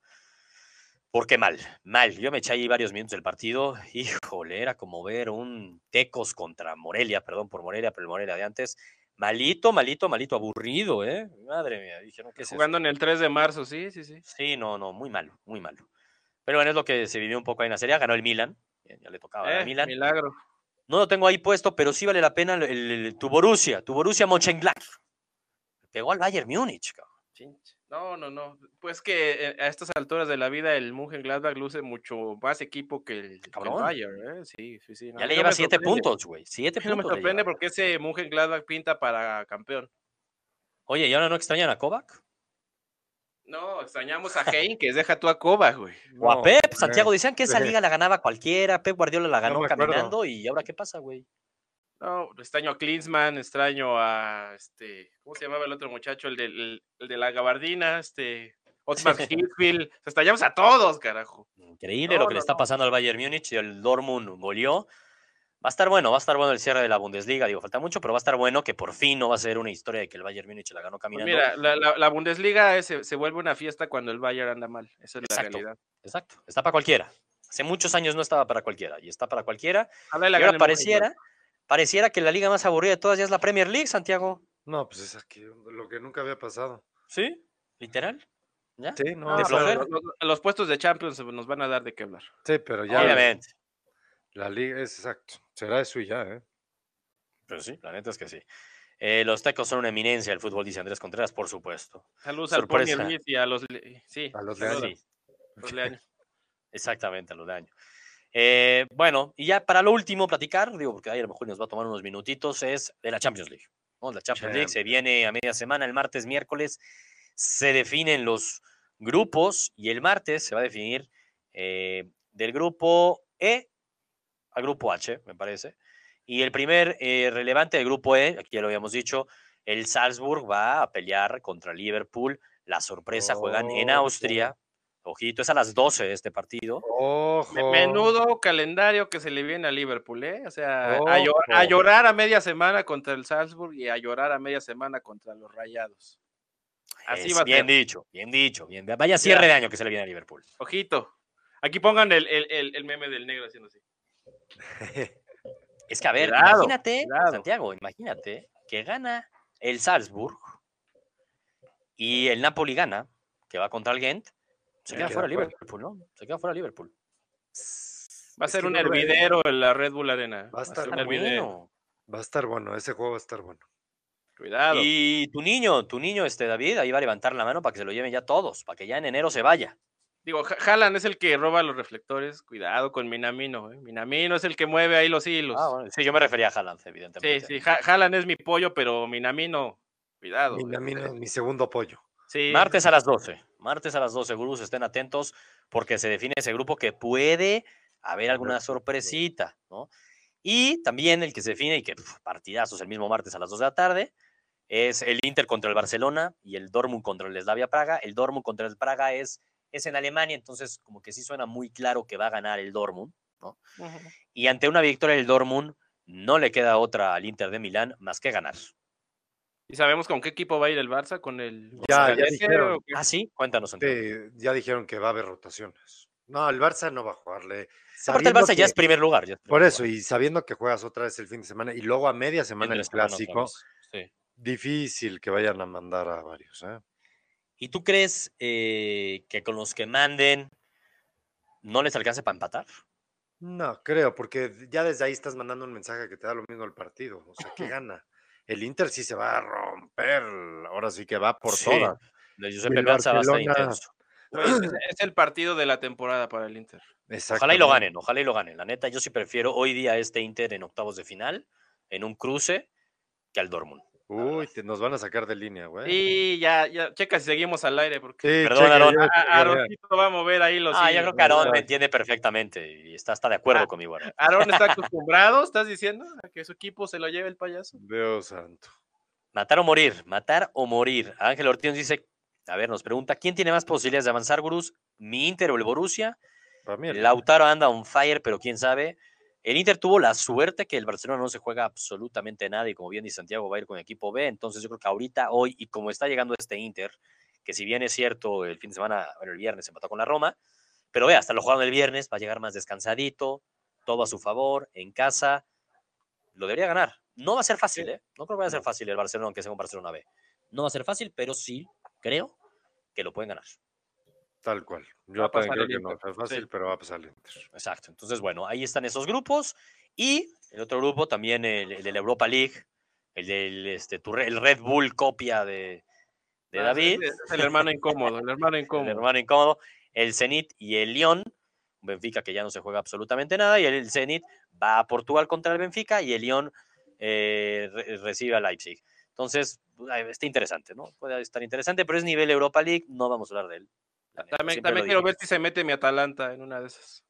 porque mal, mal. Yo me eché ahí varios minutos del partido, híjole, era como ver un Tecos contra Morelia, perdón por Morelia, pero el Morelia de antes, malito, malito, malito, aburrido, ¿eh? Madre mía, dije, no, ¿qué es? Jugando en el 3 de marzo, sí, sí, sí. Sí, no, no, muy malo, muy malo. Pero bueno, es lo que se vivió un poco ahí en la serie, ganó el Milan, ya le tocaba Eh, Milan. milagro. No lo tengo ahí puesto, pero sí vale la pena el, el- el- tu Borussia, tu Borussia Mönchengladbach. Pegó al Bayern Múnich, cabrón. No, no, no. Pues que eh, a estas alturas de la vida el Mönchengladbach luce mucho más equipo que el, que el Cabrón. Bayern, ¿eh? Sí, sí, sí. no, Ya le no lleva me siete sorprende. puntos, güey. Siete No me puntos. le sorprende lleva. porque ese Mönchengladbach pinta para campeón. Oye, ¿y ahora no extrañan a Kovac? No, extrañamos a Heinkes, deja tú a Kovac, güey. O a Pep. Santiago eh, decían que esa eh. liga la ganaba cualquiera. Pep Guardiola la ganó caminando. ¿Y ahora qué pasa, güey? No, extraño a Klinsmann, extraño a este, ¿cómo se llamaba el otro muchacho? El de, el, el de la gabardina, este, Otmar Hitzfield. Extrañamos a todos, carajo. Increíble No, lo que le está no. pasando al Bayern Múnich y el Dortmund goleó. Va a estar bueno, va a estar bueno el cierre de la Bundesliga. Digo, falta mucho, pero va a estar bueno que por fin no va a ser una historia de que el Bayern Múnich la ganó Pues caminando. mira, la, la- la Bundesliga es- se, se vuelve una fiesta cuando el Bayern anda mal. Esa es la Exacto. realidad. Exacto, está para cualquiera. Hace muchos años no estaba para cualquiera y está para cualquiera. Ojalá Y la ahora pareciera, pareciera que la liga más aburrida de todas ya es la Premier League, Santiago. No, pues es aquí lo que nunca había pasado. ¿Sí? ¿Literal? ¿Ya? Sí, no, o sea, los- los puestos de Champions nos van a dar de qué hablar. sí, pero ya Obviamente. La liga es exacto. Será eso y ya, ¿eh? Pero sí, la neta es que sí. Eh, los tecos son una eminencia del fútbol, dice Andrés Contreras, por supuesto. Saludos al Pony Sorpresa. Ruiz y a los, sí, A los Leaño. Sí, a los Leaño. exactamente, a lo de año. Eh, bueno, y ya para lo último platicar, digo, porque ahí a lo mejor nos va a tomar unos minutitos, es de la Champions League. ¿no? La Champions League se viene a media semana, el martes, miércoles, se definen los grupos y el martes se va a definir eh, del grupo E al grupo H, me parece. Y el primer eh, relevante del grupo E, aquí ya lo habíamos dicho, el Salzburg va a pelear contra Liverpool. La sorpresa juegan en. Austria. Ojito, es a las 12 este partido. Ojo. Menudo calendario que se le viene a Liverpool, ¿eh? O sea, a, llorar a media semana contra el Salzburg y a llorar a media semana contra los Rayados. Así Es va a bien ser. dicho, bien dicho. Bien, vaya cierre de año que se le viene a Liverpool. Ojito. Aquí pongan el, el- el- el meme del negro haciendo así. Es que, a ver, imagínate. Santiago, imagínate que gana el Salzburg y el Napoli gana, que va contra el Gent, se Se queda queda fuera fuera. Liverpool, ¿no? Se queda fuera Liverpool. Va a Es ser un hervidero en la Red Bull Arena. Va a estar bueno. Va a estar bueno, ese juego va a estar bueno. Cuidado. Y tu niño, tu niño, este David, ahí va a levantar la mano para que se lo lleven ya todos, para que ya en enero se vaya. Digo, Haaland es el que roba los reflectores. Cuidado con Minamino, ¿eh? Minamino es el que mueve ahí los hilos. Ah, bueno, sí, yo me refería a Haaland, sí, evidentemente. sí. Ja- Haaland es mi pollo, pero Minamino, cuidado. Mi, ¿eh? mi- mi segundo pollo. Sí. Martes a las 12. Martes a las 12, gurús, estén atentos porque se define ese grupo que puede haber alguna sorpresita, ¿no? Y también el que se define y que pf, partidazos el mismo martes a las 2 de la tarde es el Inter contra el Barcelona y el Dortmund contra el Slavia Praga. El Dortmund contra el Praga es, es en Alemania, entonces como que sí suena muy claro que va a ganar el Dortmund, ¿no? Y ante una victoria del Dortmund no le queda otra al Inter de Milán más que ganar. ¿Y sabemos con qué equipo va a ir el Barça? ¿Con el Ya, dijeron. o qué? Ah, sí, cuéntanos. Sí, ya dijeron que va a haber rotaciones. No, el Barça no va a jugarle. Aparte el Barça ya que- es primer lugar. ya es Por eso, lugar. y sabiendo que juegas otra vez el fin de semana y luego a media semana el clásico, sí. difícil que vayan a mandar a varios. ¿eh? ¿Y tú crees eh, que con los que manden no les alcance para empatar? No, creo, porque ya desde ahí estás mandando un mensaje que te da lo mismo el partido. O sea, que gana. El Inter sí se va a romper. Ahora sí que va por Sí, todas. De Giuseppe va a estar Barcelona- intenso. Es, el partido de la temporada para el Inter. Ojalá y lo ganen, ojalá y lo ganen. La neta, yo sí prefiero hoy día este Inter en octavos de final, en un cruce, que al Dortmund. Uy, te- nos van a sacar de línea, güey. Y ya, ya, checa si seguimos al aire, porque Sí, Perdón, cheque, Aarón. ya, a- ya, ya. Aaroncito va a mover ahí los Ah, yo creo que Aarón me entiende perfectamente y está, está de acuerdo Ah. conmigo. Aarón. Aarón está acostumbrado, ¿estás diciendo? A que su equipo se lo lleve el payaso. Dios santo. Matar o morir, matar o morir. Ángel Ortiz nos dice, a ver, nos pregunta, ¿quién tiene más posibilidades de avanzar, Gurús? ¿Mi Inter o el Borussia? Para mí, el- Lautaro anda on fire, pero quién sabe. El Inter tuvo la suerte que el Barcelona no se juega absolutamente nada y como bien dice Santiago va a ir con equipo B, entonces yo creo que ahorita, hoy, y como está llegando este Inter, que si bien es cierto, el fin de semana, bueno, el viernes empató con la Roma, pero ve, hasta lo jugaron el viernes, va a llegar más descansadito, todo a su favor, en casa, lo debería ganar. No va a ser fácil, ¿eh? No creo que vaya a ser fácil el Barcelona, aunque sea un Barcelona B. No va a ser fácil, pero sí creo que lo pueden ganar. Tal cual. Va Yo a también creo el que no es fácil, sí. pero va a pasar el Inter. Exacto. Entonces, bueno, ahí están esos grupos. Y el otro grupo también, el, el de la Europa League, el del este, tu el Red Bull copia de, de Ah, David, Es el hermano incómodo, el hermano el incómodo. hermano incómodo, el Zenit y el Lyon, Benfica que ya no se juega absolutamente nada, y el Zenit va a Portugal contra el Benfica y el Lyon eh, re- recibe a Leipzig. Entonces, está interesante, ¿no? Puede estar interesante, pero es nivel Europa League, no vamos a hablar de él. También, también quiero ver si se mete mi Atalanta en una de esas.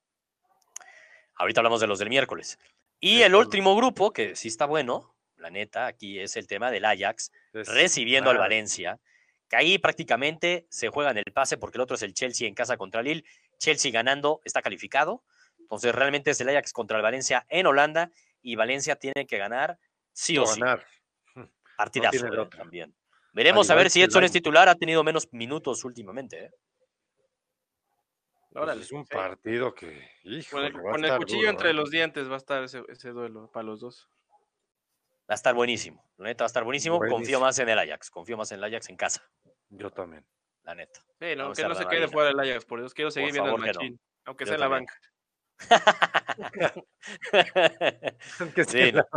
Ahorita hablamos de los del miércoles. Y el último grupo, que sí está bueno, la neta, aquí es el tema del Ajax, Es- recibiendo al Valencia, que ahí prácticamente se juega en el pase porque el otro es el Chelsea en casa contra Lille. Chelsea ganando está calificado. Entonces realmente es el Ajax contra el Valencia en Holanda y Valencia tiene que ganar sí o sí. ganar. Partidazo tiene de eh, también. Veremos a ver si Edson es titular, ha tenido menos minutos últimamente. eh. Pues es un sí. partido que, Con el, va a con el estar cuchillo duro, entre ¿eh? los dientes va a estar ese, ese duelo para los dos. Va a estar buenísimo. La neta va a estar buenísimo. Confío más en el Ajax. Confío más en el Ajax en casa. Yo también. La neta. Sí, no, que no se la quede fuera del Ajax, por Dios quiero seguir viendo el no. machín, aunque Yo sea en la banca. Que Sí, sea-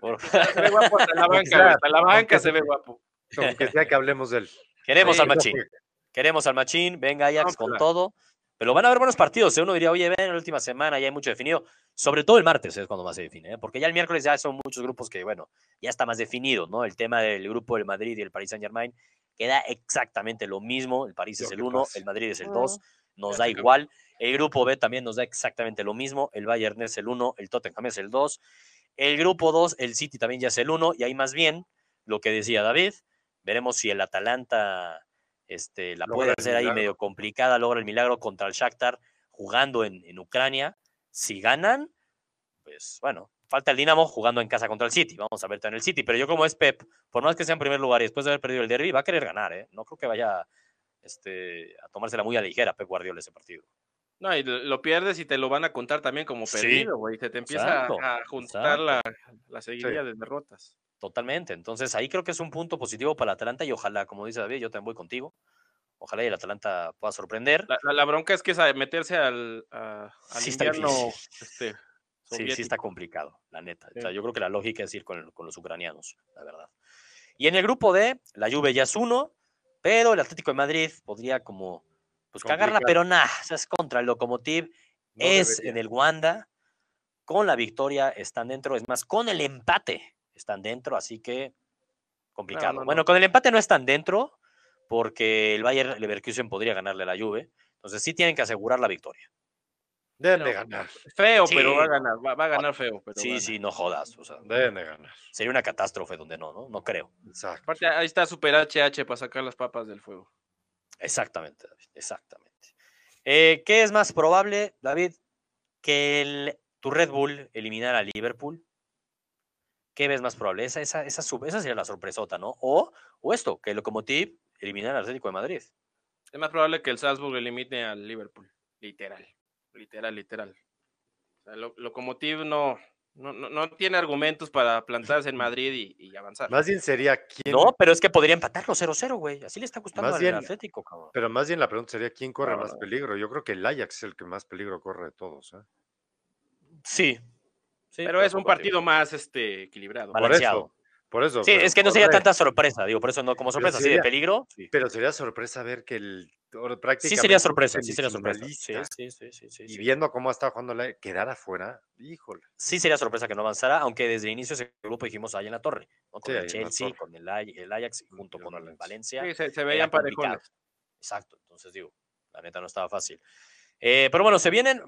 Por- Se ve guapo hasta en la banca, hasta en la banca se ve guapo. Aunque sea que hablemos de él. Queremos Sí, al Machín. Queremos al Machín. Venga, Ajax con todo. Pero van a haber buenos partidos. ¿eh? Uno diría, oye, ven, en la última semana ya hay mucho definido. Sobre todo el martes es cuando más se define. ¿eh? Porque ya el miércoles ya son muchos grupos que, bueno, ya está más definido, ¿no? El tema del grupo del Madrid y el Paris Saint Germain queda exactamente lo mismo. El París es el que 1, pase. el Madrid es el Ah, 2. Nos da igual. El grupo B también nos da exactamente lo mismo. El Bayern es el 1, el Tottenham es el 2. El grupo 2, el City también ya es el 1. Y ahí más bien, lo que decía David, veremos si el Atalanta este, la Logra puede hacer ahí medio complicada, logra el milagro contra el Shakhtar jugando en, en Ucrania. Si ganan, pues bueno, falta el Dinamo jugando en casa contra el City. Vamos a ver en el City. Pero yo como es Pep, por más que sea en primer lugar y después de haber perdido el derby, va a querer ganar. ¿eh? No creo que vaya este, a tomársela muy a ligera Pep Guardiola ese partido. No, y lo pierdes y te lo van a contar también como Sí, perdido, güey. Se te empieza exacto, a juntar la, la seguidilla Sí. de derrotas. Totalmente. Entonces ahí creo que es un punto positivo para el Atalanta y ojalá, como dice David, yo también voy contigo. Ojalá y el Atalanta pueda sorprender. La, la- la bronca es que es meterse al, a- al Sí está invierno este, Sí, sí está soviético. complicado, la neta. O sea, yo creo que la lógica es ir con, con los ucranianos, la verdad. Y en el grupo D, la Juve ya es uno, pero el Atlético de Madrid podría como pues cagarla, pero nada, o sea, es contra el Lokomotiv, No es debería. en el Wanda, con la victoria están dentro, es más, con el empate están dentro, así que complicado. no, no. Bueno, con el empate no están dentro, porque el Bayern Leverkusen podría ganarle a la Juve, entonces sí tienen que asegurar la victoria. Deben de ganar. Feo, Sí. pero va a ganar. Va, va a ganar feo. Pero Sí, gana. sí, no jodas, o sea, Deben de ganar. sería una catástrofe donde no, ¿no? No creo. Exacto. Aparte, ahí está Super HH para sacar las papas del fuego. Exactamente, David, exactamente. Eh, ¿Qué es más probable, David, que el- tu Red Bull eliminara a Liverpool? ¿Qué ves más probable? Esa, esa, esa, esa sería la sorpresota, ¿no? O, o esto, que el Lokomotiv eliminara al Atlético de Madrid. Es más probable que el Salzburg elimine al Liverpool. Literal. Literal, literal. O sea, lo, Lokomotiv no, no, no, no tiene argumentos para plantarse en Madrid y, y avanzar. Más bien sería quién. No, pero es que podría empatarlo 0-0, güey. Así le está gustando Más al bien- Atlético, cabrón. Pero más bien la pregunta sería quién corre No, más no. peligro. Yo creo que el Ajax es el que más peligro corre de todos. ¿eh? Sí. Pero es un partido más este, equilibrado. Por eso, por eso. Sí, es que no sería tanta sorpresa, digo, por eso no, como sorpresa, así de peligro. Pero sería sorpresa ver que el prácticamente. Sí, sería sorpresa, sí, sería sorpresa. Sí, sí, sí, y viendo cómo ha estado jugando, quedar afuera, híjole. Sí, sería sorpresa que no avanzara, aunque desde el inicio ese grupo dijimos ahí en la torre, con el Chelsea, con el, Ajax, junto con el Valencia. Sí, se, veían parejones. Exacto, entonces digo, la neta no estaba fácil. Eh, pero bueno, se vienen,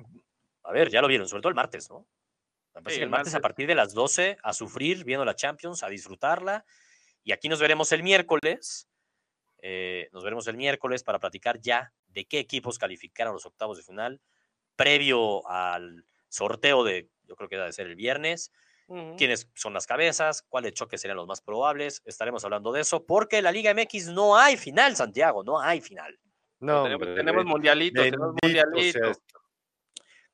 a ver, ya lo vieron, sobre todo el martes, ¿no? El, martes, a partir de las 12 a sufrir viendo la Champions, a disfrutarla. Y aquí nos veremos el miércoles. Eh, nos veremos el miércoles para platicar ya de qué equipos calificaron los octavos de final, previo al sorteo de, yo creo que debe ser el viernes, quiénes son las cabezas, cuáles choques serían los más probables. Estaremos hablando de eso, porque en la Liga MX no hay final, Santiago, no hay final. No, tenemos, tenemos mundialitos, tenemos mundialitos.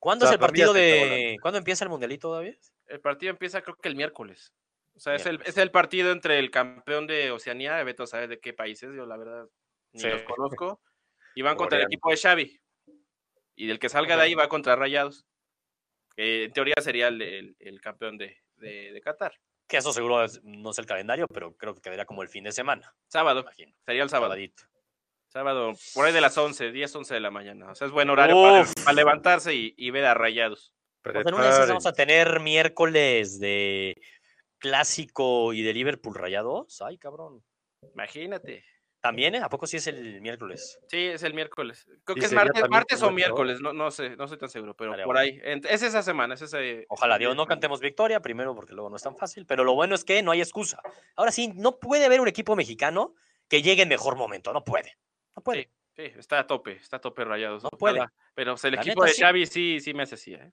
¿Cuándo es el partido de. ¿Cuándo empieza el mundialito, David? El partido empieza creo que el miércoles. O sea, es el, es el, partido entre el campeón de Oceanía, Beto sabe de qué países, yo la verdad ni los conozco, y van contra el equipo de Xavi. Y del que salga de ahí va contra Rayados, que en teoría sería el, el, campeón de, de, de, Qatar. Que eso seguro no es el calendario, pero creo que quedaría como el fin de semana. Sábado, imagino. Sería el sábado. Sábado, por ahí de las 11, 10, 11 de la mañana. O sea, es buen horario para, levantarse y, ver a rayados. En una vamos a tener miércoles de clásico y de Liverpool rayados. Ay, cabrón. Imagínate. ¿También? ¿A poco sí es el miércoles? Sí, es el miércoles. Creo que es martes, martes o miércoles, no, no sé, no estoy tan seguro, pero por ahí. Es esa semana, es ese. Ojalá, Dios, no cantemos victoria, primero porque luego no es tan fácil, pero lo bueno es que no hay excusa. Ahora sí, no puede haber un equipo mexicano que llegue en mejor momento, no puede. No puede. Sí, está a tope, está a tope rayados. No, puede. pero el equipo de Xavi sí, sí me hace así, ¿eh?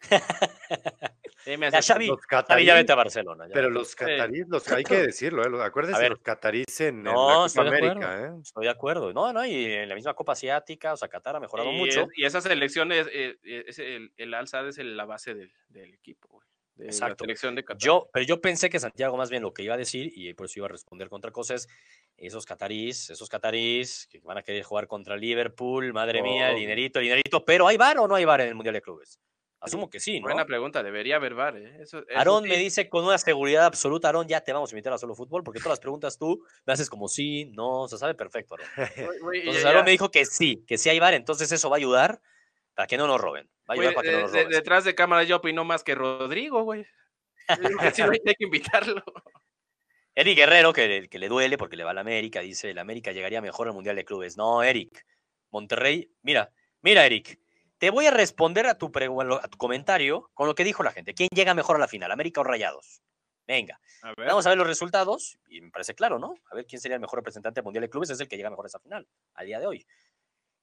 sí, me hace Xavi, los Xavi ya vete a Barcelona. pero los cataríes, los, hay que decirlo, ¿eh? acuérdense de los cataríes en, la Copa América. ¿eh? Estoy de acuerdo. No, no, y en la misma Copa Asiática, o sea, Qatar ha mejorado mucho. y esas elecciones, eh, eh, es el, el alza es la base del, del equipo. Güey. Exacto. Yo, pero yo pensé que Santiago más bien lo que iba a decir, y por eso iba a responder contra cosas, esos catarís, esos catarís que van a querer jugar contra Liverpool, madre mía, el dinerito, el dinerito, pero ¿hay bar o no hay bar en el Mundial de Clubes? Asumo que sí, ¿no? Buena pregunta, debería haber bar. ¿eh? Aarón me dice con una seguridad absoluta, Aarón, ya te vamos a invitar a solo fútbol, porque todas las preguntas tú me haces como sí, no, se sabe perfecto, Aarón. Entonces Aarón me dijo que sí, que sí hay bar, entonces eso va a ayudar para que no nos roben. Va a ayudar para que no nos roben. detrás de cámara yo opino más que Rodrigo, güey. sí, hay que invitarlo. Eric Guerrero, que, que, le duele porque le va a la América, dice, el América llegaría mejor al Mundial de Clubes. No, Eric. Monterrey, mira, mira, Eric. Te voy a responder a tu, a tu comentario con lo que dijo la gente. ¿Quién llega mejor a la final, América o Rayados? Venga, vamos a ver los resultados y me parece claro, ¿no? A ver quién sería el mejor representante del Mundial de Clubes, es el que llega mejor a esa final, al día de hoy.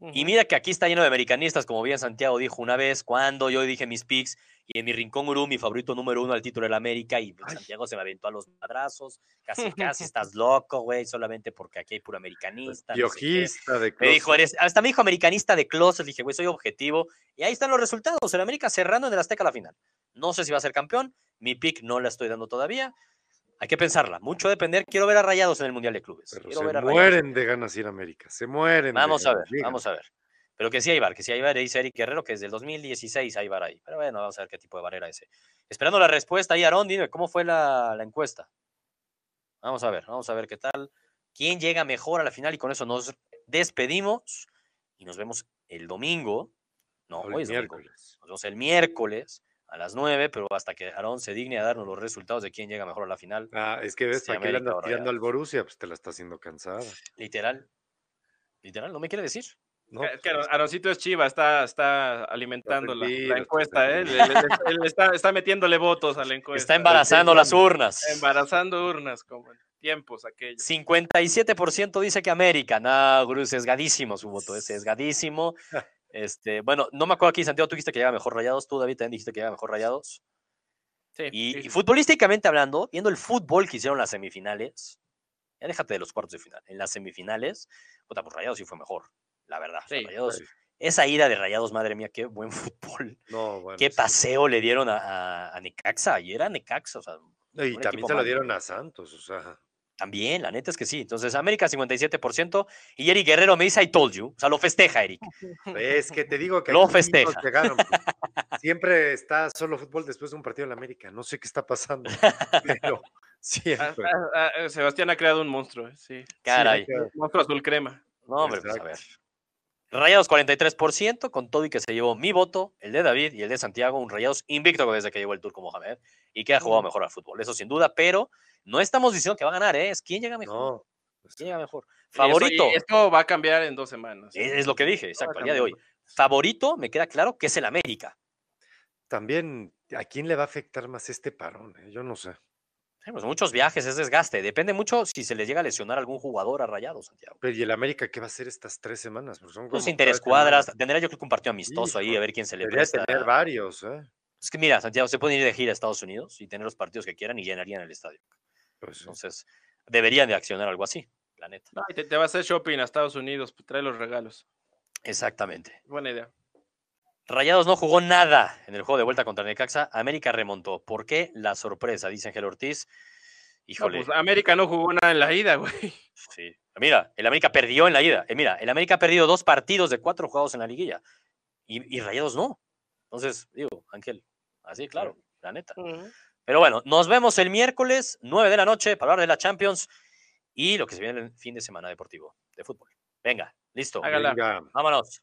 Y mira que aquí está lleno de americanistas, como bien Santiago dijo una vez, cuando yo dije mis picks, y en mi rincón gurú, mi favorito número uno al título de la América, y Santiago se me aventó a los madrazos, casi, casi estás loco, güey, solamente porque aquí hay puro americanista. Piojista de closet. Me dijo, eres, hasta me dijo americanista de closet, dije, güey, soy objetivo, y ahí están los resultados, el América cerrando en el Azteca la final. No sé si va a ser campeón, mi pick no la estoy dando todavía, hay que pensarla. Mucho depender. Quiero ver a Rayados en el Mundial de Clubes. se mueren de ganas ir a América. Se mueren. Vamos a ver, vamos a ver. Pero que sí hay bar, que sí hay bar, dice Eric Guerrero, que desde el 2016 hay bar ahí. Pero bueno, vamos a ver qué tipo de bar era ese. Esperando la respuesta ahí, Aarón, dime, ¿cómo fue la, encuesta? Vamos a ver, vamos a ver qué tal. ¿Quién llega mejor a la final? Y con eso nos despedimos y nos vemos el domingo. No, hoy es miércoles. Nos vemos el miércoles a las 9, pero hasta que Aarón se digne a darnos los resultados de quién llega mejor a la final. Ah, es que ves, ¿para qué le andas tirando al Borussia? Pues te la está haciendo cansada. Literal. Literal, no me quiere decir. No, Aroncito es chiva, está, está alimentando la, encuesta, ¿eh? Él, está, está, metiéndole votos a la encuesta. Está embarazando las urnas. Embarazando urnas, como en tiempos aquellos. 57% dice que América. No, Guru, sesgadísimo su voto, es sesgadísimo. Este, bueno, no me acuerdo aquí, Santiago, tú dijiste que llega mejor rayados, tú, David, también dijiste que llega mejor rayados. Sí, y, futbolísticamente hablando, viendo el fútbol que hicieron las semifinales, ya déjate de los cuartos de final, en las semifinales, puta, pues Rayados sí fue mejor, la verdad. rayados, Esa ida de Rayados, madre mía, qué buen fútbol. No, bueno, qué paseo le dieron a, a, Necaxa, y era Necaxa, o sea. y también se lo dieron a Santos, o sea. También, la neta es que sí. Entonces, América 57% y Eric Guerrero me dice I told you. O sea, lo festeja, Eric. Es que te digo que lo festeja. Pues. siempre está solo fútbol después de un partido en la América. No sé qué está pasando, pero Ah, siempre. ah, ah, eh, Sebastián ha creado un monstruo, eh, sí. Caray. Sí, Un monstruo azul crema. No, hombre, pues a ver. Rayados 43%, con todo y que se llevó mi voto, el de David y el de Santiago, un Rayados invicto desde que llegó el Turco Mohamed y que ha jugado mejor al fútbol, eso sin duda, pero no estamos diciendo que va a ganar, ¿eh? es quién llega mejor. No, ¿Quién llega mejor? Y eso- Favorito, y esto va a cambiar en dos semanas. es, es lo que dije, exacto, al día de hoy. Favorito, me queda claro que es el América. también, ¿a quién le va a afectar más este parón? eh? Yo no sé. Sí, pues muchos viajes, es desgaste. Depende mucho si se les llega a lesionar algún jugador a Rayados, Santiago. Pero ¿y el América qué va a hacer estas tres semanas? Porque son Los cada interescuadras, tendrá yo creo que un partido amistoso ahí, a ver quién se le Debería presta. tener varios, ¿eh? Es que mira, Santiago, se pueden ir de gira a Estados Unidos y tener los partidos que quieran y llenarían el estadio. Pues sí. Entonces, deberían de accionar algo así, la neta. No, y te, te vas a hacer shopping a Estados Unidos, pues, trae los regalos. Exactamente. Buena idea. Rayados no jugó nada en el juego de vuelta contra Necaxa. América remontó. ¿Por qué? La sorpresa, dice Ángel Ortiz. No, Híjole. pues, América no jugó nada en la ida, güey. Sí. Mira, el América perdió en la ida. Eh, mira, el América ha perdido dos partidos de cuatro jugados en la liguilla. Y, y Rayados no. Entonces, digo, Ángel, así, claro, la neta. Pero bueno, nos vemos el miércoles, 9 de la noche, para hablar de la Champions y lo que se viene el fin de semana deportivo de fútbol. Venga, listo. Hágala. Venga. Vámonos.